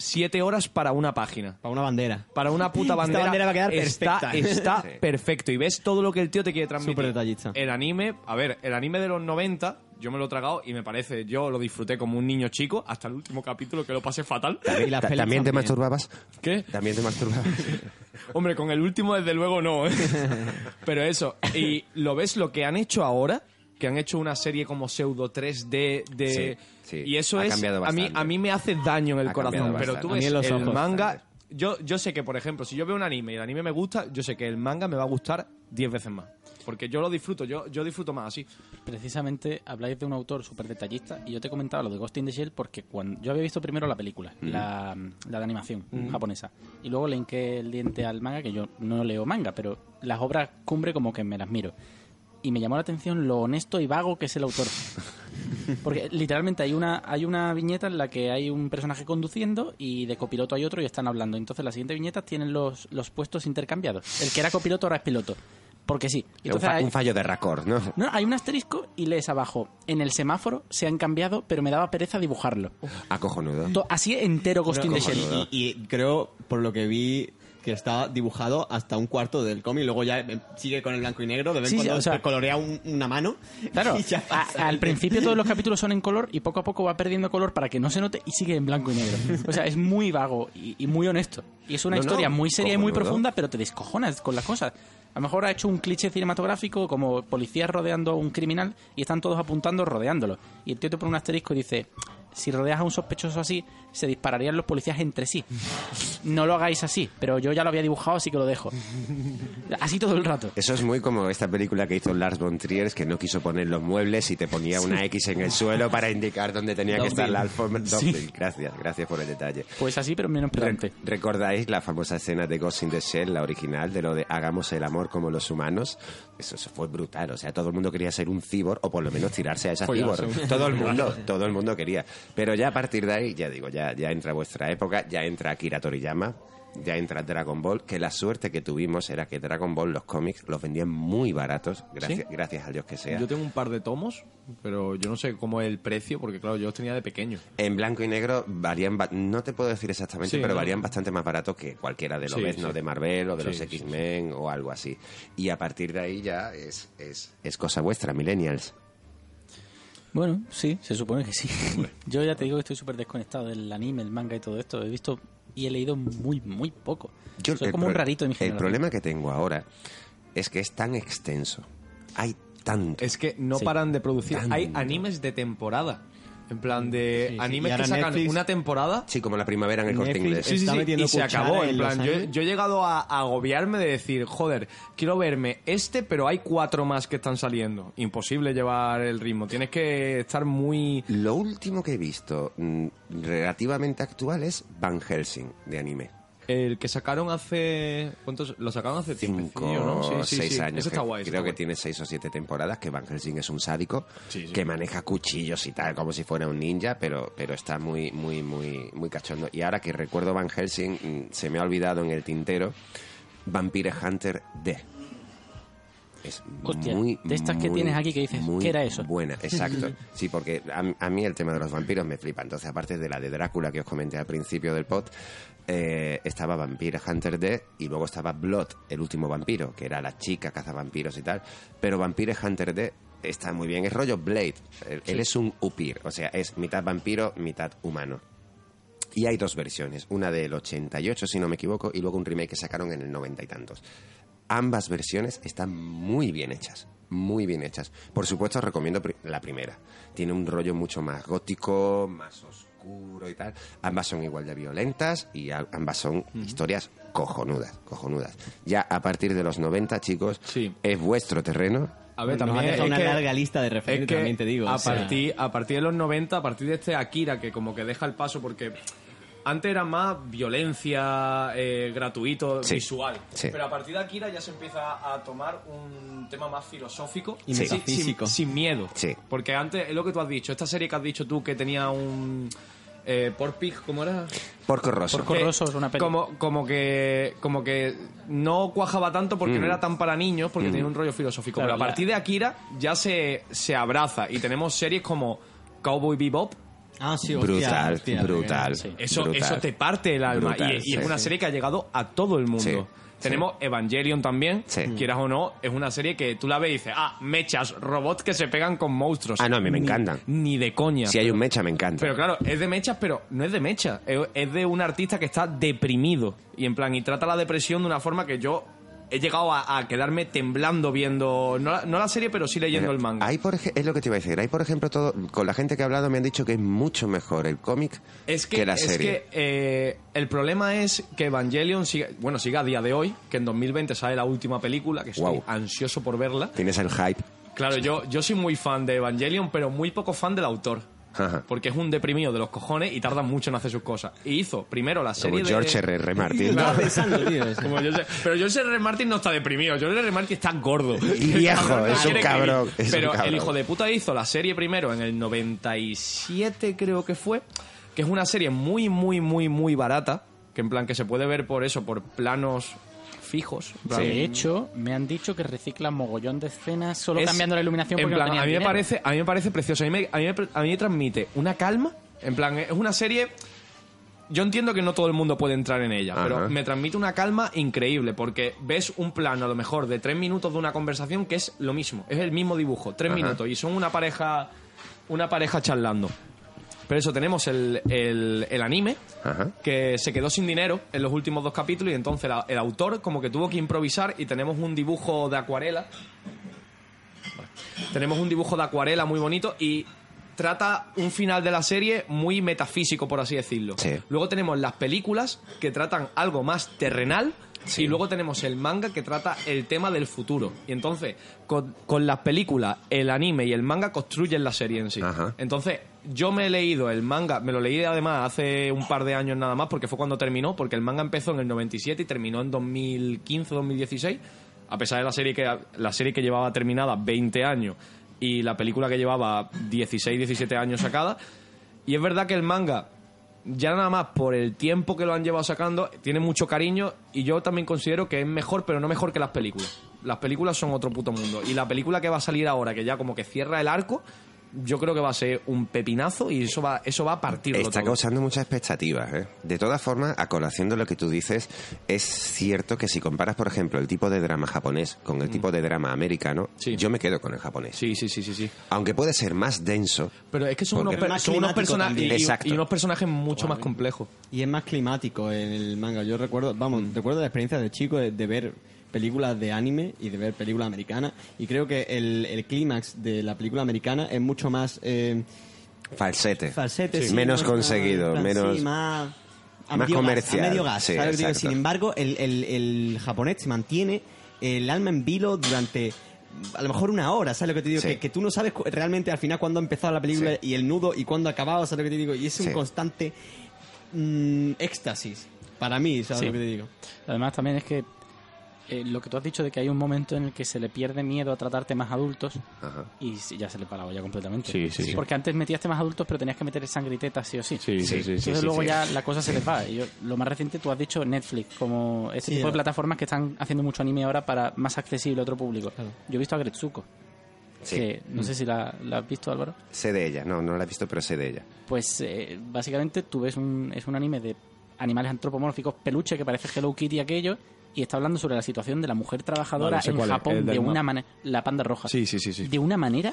siete horas para una página. Para una bandera. Para una puta Esta bandera. bandera va a quedar está, perfecta. Está Sí. perfecto. Y ves todo lo que el tío te quiere transmitir. Súper detallista. El anime, a ver, el anime de los 90, yo me lo he tragado y me parece, yo lo disfruté como un niño chico hasta el último capítulo que lo pasé fatal. Y las Ta- pelis ¿También te también. masturbabas? ¿Qué? ¿También te masturbabas? Hombre, con el último desde luego no. ¿eh? Pero eso, y lo ves lo que han hecho ahora, que han hecho una serie como pseudo 3D de Sí, sí. y eso Ha es cambiado a mí a mí me hace daño en el Ha corazón, pero tú ves el ojos. manga yo, yo sé que, por ejemplo, si yo veo un anime y el anime me gusta, yo sé que el manga me va a gustar 10 veces más. Porque yo lo disfruto, yo, yo disfruto más así. Precisamente habláis de un autor súper detallista y yo te comentaba lo de Ghost in the Shell porque cuando yo había visto primero la película, la, la de animación japonesa, y luego le hinqué el diente al manga, que yo no leo manga, pero las obras cumbre como que me las miro. Y me llamó la atención lo honesto y vago que es el autor. Porque literalmente hay una, hay una viñeta en la que hay un personaje conduciendo y de copiloto hay otro y están hablando. Entonces las siguientes viñetas tienen los, los puestos intercambiados. El que era copiloto ahora es piloto. Porque sí. un, Entonces fa- hay- un fallo de raccord, ¿no? no, hay un asterisco y lees abajo. En el semáforo se han cambiado, pero me daba pereza dibujarlo. Acojonudo. To- Así entero Ghost in the Shell. y creo, por lo que vi, que está dibujado hasta un cuarto del cómic, luego ya eh, sigue con el blanco y negro, de vez en Sí, cuando o sea- se colorea un- una mano. Claro, y ya a- pasa. al principio todos los capítulos son en color y poco a poco va perdiendo color para que no se note y sigue en blanco y negro. O sea, es muy vago y, y muy honesto. Y es una No, no, historia muy seria y muy profunda, pero te descojonas con las cosas. A lo mejor ha hecho un cliché cinematográfico como policías rodeando a un criminal y están todos apuntando rodeándolo. Y el tío te pone un asterisco y dice, si rodeas a un sospechoso así, se dispararían los policías entre sí. No lo hagáis así, pero yo ya lo había dibujado, así que lo dejo. Así todo el rato. Eso es muy como esta película que hizo Lars von Trier, que no quiso poner los muebles y te ponía una X en el suelo para indicar dónde tenía que estar la alfombra. Sí. Gracias, gracias por el detalle. Pues así, pero menos Re- pedante. ¿Recordáis la famosa escena de Ghost in the Shell, la original, de lo de hagamos el amor como los humanos? Eso, eso fue brutal. O sea, todo el mundo quería ser un cibor o por lo menos tirarse a esa Follarse. cibor. Todo el mundo, todo el mundo quería. Pero ya a partir de ahí, ya digo, ya, ya entra vuestra época, ya entra Akira Toriyama, ya entra Dragon Ball, que la suerte que tuvimos era que Dragon Ball, los cómics, los vendían muy baratos, gracias, ¿Sí? gracias a Dios que sea. Yo tengo un par de tomos, pero yo no sé cómo es el precio, porque claro, yo los tenía de pequeño. En blanco y negro valían, no te puedo decir exactamente, Sí, pero ¿no? valían bastante más barato que cualquiera de los de Marvel o de los X-Men o algo así. Y a partir de ahí ya es, es, es cosa vuestra, millennials. Bueno, sí, se supone que sí. Yo ya te digo que estoy súper desconectado del anime, el manga y todo esto. He visto y he leído muy, muy poco. Yo, Soy el como un rarito de mi El generación. problema que tengo ahora es que es tan extenso. Hay tanto. Es que no Sí. paran de producir. Tanto. Hay animes de temporada. En plan de Sí, sí. animes que sacan Netflix- una temporada. Sí, como la primavera en el corte inglés. Sí, sí, Está sí, metiendo y se acabó. en plan, yo, he llegado a, a agobiarme de decir, joder, quiero verme este, pero hay cuatro más que están saliendo. Imposible llevar el ritmo. Tienes que estar muy. Lo último que he visto mm, relativamente actual es Van Helsing de anime. El que sacaron hace. ¿Cuántos? Lo sacaron hace cinco ¿no? Sí, o sí, seis sí. años. Ese está que guay. ese creo está que tiene seis o siete temporadas, que Van Helsing es un sádico que maneja cuchillos y tal, como si fuera un ninja, pero, pero está muy, muy, muy, muy cachondo. Y ahora que recuerdo Van Helsing, mm, se me ha olvidado en el tintero Vampire Hunter D. Es Hostia, muy, de estas que tienes aquí que dices, ¿qué era eso? Buena, exacto. Sí, porque a, a mí el tema de los vampiros me flipa. Entonces, aparte de la de Drácula que os comenté al principio del pod, eh, estaba Vampire Hunter D y luego estaba Blood, el último vampiro, que era la chica cazavampiros y tal. Pero Vampire Hunter D está muy bien. Es rollo Blade. Él, él es un upir, o sea, es mitad vampiro, mitad humano. Y hay dos versiones, una del 88, si no me equivoco, y luego un remake que sacaron en el 90 y tantos. Ambas versiones están muy bien hechas, muy bien hechas. Por supuesto, os recomiendo la primera. Tiene un rollo mucho más gótico, más oscuro y tal. Ambas son igual de violentas y ambas son historias cojonudas, cojonudas. Ya a partir de los 90, chicos, Sí. es vuestro terreno. A ver, Nos ha también. es una que- larga lista de es referentes, que también te digo. A, o sea, partir, a partir de los 90, a partir de este Akira, que como que deja el paso porque. Antes era más violencia eh, gratuito, Sí, visual. sí. Pero a partir de Akira ya se empieza a tomar un tema más filosófico Y sin- metafísico. Sin, sin miedo. Sí. Porque antes, es lo que tú has dicho, esta serie que has dicho tú que tenía un. Eh, por Pig, ¿cómo era? Porco Rosso. Porco Que Rosso es una peli. Como, como que como que no cuajaba tanto porque Mm. no era tan para niños, porque tenía un rollo filosófico. Claro, Pero a partir de Akira ya se, se abraza y tenemos series como Cowboy Bebop. Ah, sí, hostia, brutal, hostia. brutal. Sí. Eso, brutal. eso te parte el alma. Brutal, y, y sí. es una serie que ha llegado a todo el mundo. Sí, Tenemos Evangelion también, Sí. quieras o no, es una serie que tú la ves y dices, ah, mechas, robots que se pegan con monstruos. Ah, no, a mí me Ni- encantan. Ni de coña. Si hay un mecha, me encanta. pero claro, es de mechas, pero no es de mechas. Es, es de un artista que está deprimido. Y en plan, y trata la depresión de una forma que yo he llegado a, a quedarme temblando viendo. No la, no la serie, pero sí leyendo el manga. Hay por, es lo que te iba a decir. Hay, por ejemplo, todo, con la gente que ha hablado me han dicho que es mucho mejor el cómic Es que, la es serie. que eh, el problema es que Evangelion sigue, bueno, sigue a día de hoy, que en 2020 sale la última película, que estoy ansioso por verla. Tienes el hype. Claro, yo, yo soy muy fan de Evangelion, pero muy poco fan del autor. Ajá. Porque es un deprimido de los cojones y tarda mucho en hacer sus cosas. Y hizo primero la Como serie de... George R. R. Martin. Como George- pero George R. R. Martin no está deprimido. George R. R. Martin está gordo. Y viejo, es un cabrón, escribir. es un Pero cabrón. el hijo de puta hizo la serie primero en el 97, creo que fue. Que es una serie muy, muy, muy, muy barata. Que en plan que se puede ver por eso, por planos fijos. De hecho, me han dicho que reciclan mogollón de escenas solo es- cambiando la iluminación en porque plan, no tenían a mí me parece a mí me parece precioso a mí me, a mí me- a mí me transmite una calma en plan es una serie yo entiendo que no todo el mundo puede entrar en ella, Ajá. pero me transmite una calma increíble porque ves un plano a lo mejor de tres minutos de una conversación que es lo mismo, es el mismo dibujo, tres Ajá. minutos y son una pareja, una pareja charlando. Pero eso, tenemos el, el- el anime, que se quedó sin dinero en los últimos dos capítulos y entonces la- el autor como que tuvo que improvisar y tenemos un dibujo de acuarela. Tenemos un dibujo de acuarela muy bonito y trata un final de la serie muy metafísico, por así decirlo. Luego tenemos las películas que tratan algo más terrenal. Y luego tenemos el manga que trata el tema del futuro. Y entonces, con, con las películas, el anime y el manga construyen la serie en sí. Entonces, yo me he leído el manga, me lo leí además hace un par de años nada más, porque fue cuando terminó, porque el manga empezó en el 97 y terminó en 2015-2016, a pesar de la serie que la serie que llevaba terminada 20 años y la película que llevaba 16-17 años sacada. Y es verdad que el manga, ya nada más por el tiempo que lo han llevado sacando, tiene mucho cariño y yo también considero que es mejor, pero no mejor que las películas. Las películas son otro puto mundo. Y la película que va a salir ahora, que ya como que cierra el arco, yo creo que va a ser un pepinazo y eso va, eso va a partirlo Está todo. causando muchas expectativas. ¿eh? De todas formas, a colación de lo que tú dices, es cierto que si comparas, por ejemplo, el tipo de drama japonés con el tipo de drama americano, yo me quedo con el japonés. Mm. Sí, sí, sí, sí, sí. Aunque puede ser más denso. Pero es que son unos, porque- per- son unos personajes y, y- Exacto. y unos personajes mucho más complejos. Y es más climático en el manga. Yo recuerdo, vamos, Mm. recuerdo la experiencia de chico de, de ver películas de anime y de ver películas americanas. Y creo que el, el clímax de la película americana es mucho más... eh, Falsete. falsete, sí, menos más- conseguido, menos... sí, más, a más medio gas, comercial, a medio gas, sí, ¿sabes digo? Sin embargo, el, el- el japonés se mantiene el alma en vilo durante a lo mejor una hora, ¿sabes lo que te digo? Sí. Que, que tú no sabes realmente al final cuándo ha empezado la película y el nudo y cuándo ha acabado, ¿sabes lo que te digo? Y es un Sí. constante mm, éxtasis para mí, ¿sabes Sí. lo que te digo? Además, también es que eh, lo que tú has dicho de que hay un momento en el que se le pierde miedo a tratar temas adultos y ya se le para la olla completamente. Sí, sí, sí. Porque antes metías temas adultos, pero tenías que meter sangre y tetas sí o sí. Sí, sí, sí, sí, Entonces sí, luego sí. ya la cosa se les va. Y yo- lo más reciente, tú has dicho Netflix, como este Sí, tipo de plataformas que están haciendo mucho anime ahora para más accesible a otro público. Yo he visto a Gretsuko. Sí. Que no Mm. sé si la, la has visto, Álvaro. Sé de ella, no, no la he visto, pero sé de ella. Pues eh, básicamente tú ves un, es un anime de animales antropomórficos, peluche que parece Hello Kitty aquello, y está hablando sobre la situación de la mujer trabajadora Vale, en es, Japón de una manera... La panda roja. Sí, sí, sí, sí. De una manera...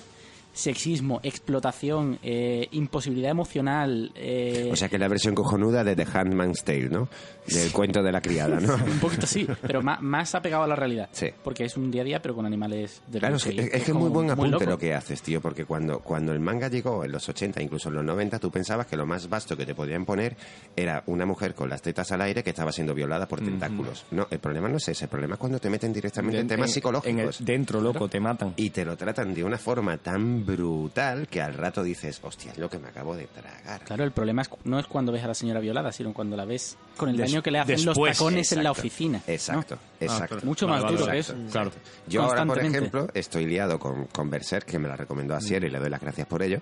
Sexismo, explotación, eh, imposibilidad emocional. eh, O sea que es la versión cojonuda de The Handmaid's Tale, ¿no? Del cuento de la criada, ¿no? un poquito sí, pero más, más apegado a la realidad. Sí. Porque es un día a día, pero con animales de Claro, es que, es que es muy buen apunte lo que haces, tío, porque cuando, cuando el manga llegó en los 80, incluso en los 90, tú pensabas que lo más vasto que te podían poner era una mujer con las tetas al aire que estaba siendo violada por tentáculos. No, el problema no es ese, el problema es cuando te meten directamente en temas en- psicológicos. en el- dentro, loco, te matan. Y te lo tratan de una forma tan brutal que al rato dices, hostia, es lo que me acabo de tragar. Claro, el problema es, no es cuando ves a la señora violada, sino cuando la ves con el Des- daño que le hacen después. los tacones en la Exacto, oficina. ¿no? Exacto, exacto. Mucho más duro que eso. Claro. Yo ahora, por ejemplo, estoy liado con, con Berserk, que me la recomendó a Sierra y le doy las gracias por ello.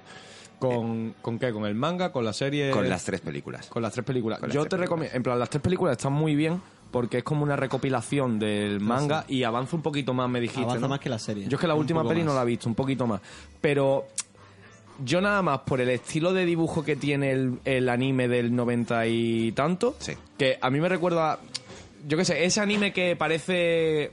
¿Con, ¿Con qué? ¿Con el manga? ¿Con la serie? Con las tres películas. Con las tres películas. Con Yo tres te recomiendo, en plan, las tres películas están muy bien porque es como una recopilación del manga y avanza un poquito más, me dijiste. Avanza ¿no? más que la serie. Yo es que la Un última peli más. no la he visto, un poquito más. Pero yo nada más por el estilo de dibujo que tiene el, el anime del noventa y tanto, que a mí me recuerda, yo qué sé, ese anime que parece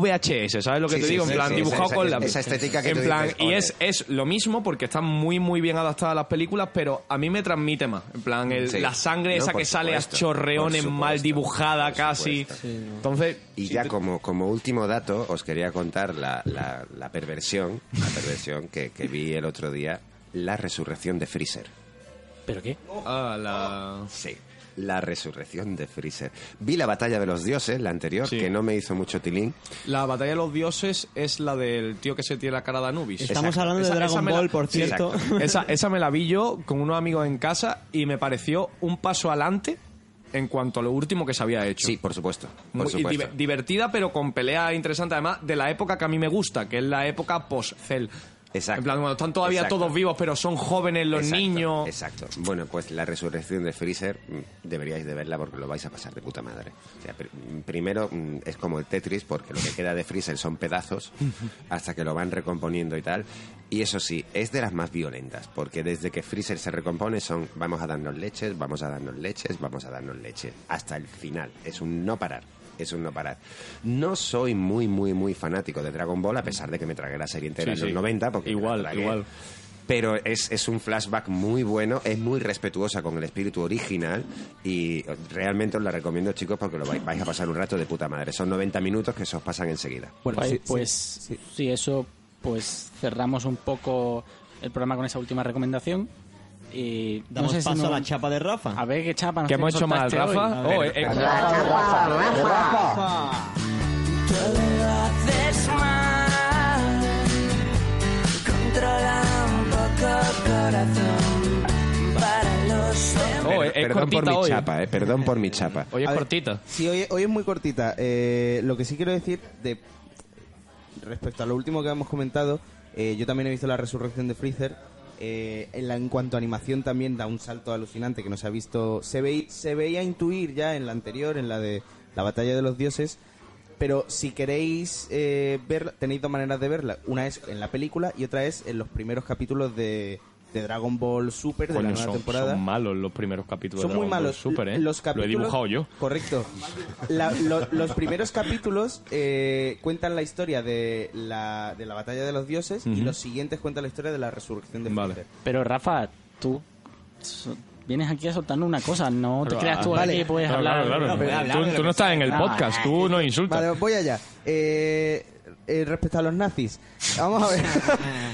VHS, ¿sabes lo que Sí, te sí, digo? sí, en plan, sí, dibujado esa- con la... esa estética que En tú plan, dices, y es, es lo mismo porque están muy, muy bien adaptadas las películas, pero a mí me transmite más. En plan, el- Sí. la sangre No, esa que sale a chorreones mal dibujada casi. Entonces, Y ya como, como último dato, os quería contar la, la, la perversión, la perversión que, que vi el otro día, la resurrección de Freezer. ¿Pero qué? Ah, la... Sí, la resurrección de Freezer. Vi la batalla de los dioses, la anterior, Sí. que no me hizo mucho tilín. La batalla de los dioses es la del tío que se tiene la cara de Anubis. Estamos hablando de Dragon me la- Ball, por cierto. esa, esa me la vi yo con unos amigos en casa y me pareció un paso adelante en cuanto a lo último que se había hecho. Sí, por supuesto. Por Muy- y supuesto. diver- divertida, pero con pelea interesante, además, de la época que a mí me gusta, que es la época post-Cell. Exacto. En plan, cuando están todavía Exacto. todos vivos, pero son jóvenes los Exacto, niños. Exacto. Bueno, pues la resurrección de Freezer mm, deberíais de verla porque lo vais a pasar de puta madre. O sea, pr- primero mm, es como el Tetris porque lo que queda de Freezer son pedazos hasta que lo van recomponiendo y tal. Y eso sí, es de las más violentas porque desde que Freezer se recompone son vamos a darnos leches, vamos a darnos leches, vamos a darnos leches hasta el final. Es un no parar. Es un no parar. No soy muy, muy, muy fanático de Dragon Ball, a pesar de que me tragué la serie entera Sí, en los sí. 90. Porque Igual, igual. Pero es, es un flashback muy bueno, es muy respetuosa con el espíritu original y realmente os la recomiendo, chicos, porque lo vais, vais a pasar un rato de puta madre. Son 90 minutos que se os pasan enseguida. Bueno, Pues, sí, pues sí, sí, eso, pues cerramos un poco el programa con esa última recomendación. Y no Damos si paso no- a la chapa de Rafa. A ver qué chapa nos ¿Qué hemos hecho mal, Rafa? hoy. Oh, eh, eh, haces mal. Controla un poco corazón para los. Oh, es- es Perdón por mi hoy. chapa, eh, perdón por mi chapa. Hoy es ver, cortita. Sí, hoy, hoy es muy cortita. Eh, lo que sí quiero decir de respecto a lo último que hemos comentado, eh, yo también he visto la resurrección de Freezer. Eh, en, la- en cuanto a animación también da un salto alucinante que no se ha visto. Se, veí- se veía intuir ya en la anterior, en la de la batalla de los dioses. Pero si queréis eh, verla, tenéis dos maneras de verla. Una es en la película y otra es en los primeros capítulos de, de Dragon Ball Super de Coño, la nueva son, temporada. son malos los primeros capítulos Son de muy Ball malos. Super, ¿eh? Los Lo he capítulos- dibujado yo. Correcto. La- lo- los primeros capítulos eh, cuentan la historia de la, de la batalla de los dioses y los siguientes cuentan la historia de la resurrección de Vale. Pero Rafa, tú vienes aquí a soltarnos una cosa, no te Pero, creas tú ah, aquí vale. puedes Claro, hablar. claro, claro. No, pero Tú, tú no estás en el podcast, tú nos insultas. Vale, voy allá. Eh, eh, respecto a los nazis, vamos a ver.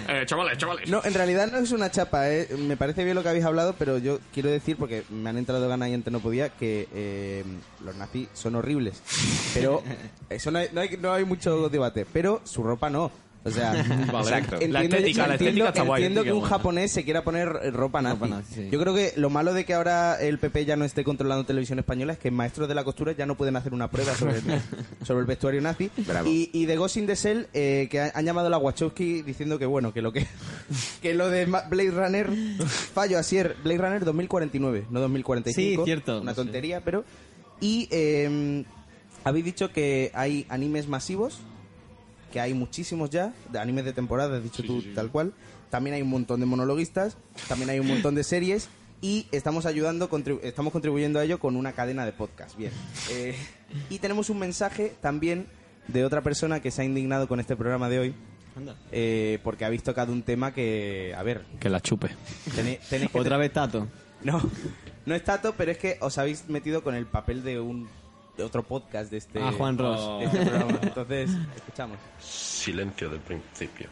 Eh, chavales, chavales. No, en realidad no es una chapa, ¿eh? me parece bien lo que habéis hablado, pero yo quiero decir, porque me han entrado ganas y antes no podía, que eh, los nazis son horribles. Pero eso no hay, no hay, no hay mucho debate, pero su ropa no. O sea, Exacto. La estética, la entiendo, estética está guay. entiendo que un japonés se quiera poner ropa nazi. Ropa nazi, sí. Yo creo que lo malo de que ahora el PP ya no esté controlando televisión española es que maestros de la costura ya no pueden hacer una prueba sobre el, sobre el vestuario nazi. Bravo. Y, y de Ghost in the Shell, eh, que ha- han llamado a la Wachowski diciendo que bueno, que lo que que lo de Blade Runner fallo así es Blade Runner 2049, no 2045. Sí, cierto. Una Sí. tontería, pero y eh, habéis dicho que hay animes masivos que hay muchísimos ya, de animes de temporada, has dicho tú tal cual. También hay un montón de monologuistas, también hay un montón de series y estamos ayudando, contribu- estamos contribuyendo a ello con una cadena de podcast. Bien. Eh, y tenemos un mensaje también de otra persona que se ha indignado con este programa de hoy. eh, porque habéis tocado un tema que, a ver, Que la chupe. tenéis, tenéis que Otra vez Tato. no, no es Tato, pero es que os habéis metido con el papel de un otro podcast de este, Ah, Juan Ross. de este programa. Entonces, escuchamos. Silencio del principio.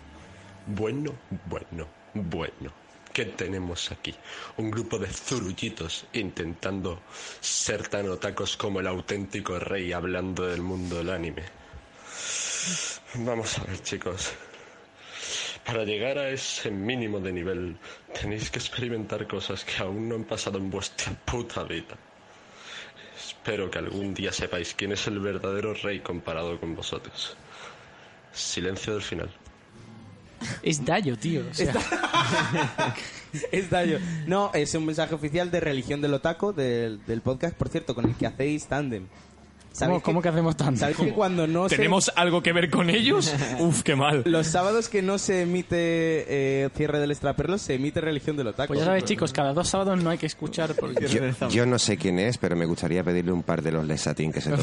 Bueno, bueno, bueno. ¿Qué tenemos aquí? Un grupo de zurullitos intentando ser tan otacos como el auténtico rey hablando del mundo del anime. Vamos a ver, chicos. Para llegar a ese mínimo de nivel, tenéis que experimentar cosas que aún no han pasado en vuestra puta vida. Espero que algún día sepáis quién es el verdadero rey comparado con vosotros. Silencio del final. Es Dayo, tío. o sea, Es Dayo. No, es un mensaje oficial de Religión del Otaco, del, del podcast, por cierto, con el que hacéis tándem. ¿Cómo, cómo que hacemos tanto? ¿Sabéis que cuando no se- ¿Tenemos algo que ver con ellos? Uf, qué mal. Los sábados que no se emite eh, Cierre del Extraperlo, se emite Religión del Otaco. Pues ya sabéis, chicos, cada dos sábados no hay que escuchar porque... Yo, yo no sé quién es, pero me gustaría pedirle un par de los lesatín que se toma.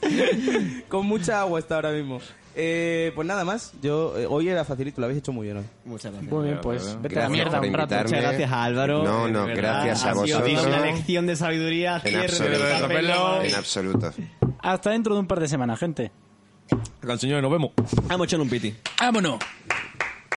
porque- Con mucha agua está ahora mismo. Eh, pues nada más, yo eh, hoy era facilito, lo habéis hecho muy bien hoy. Muchas gracias. Muy bien, pues vete a la mierda un rato. Muchas gracias a Álvaro. No, no, gracias a vosotros. Una lección de sabiduría. En cierre absoluto. En absoluto. Hasta dentro de un par de semanas, gente. Acá, señores, nos vemos. Vamos a echar un piti. ¡Vámonos!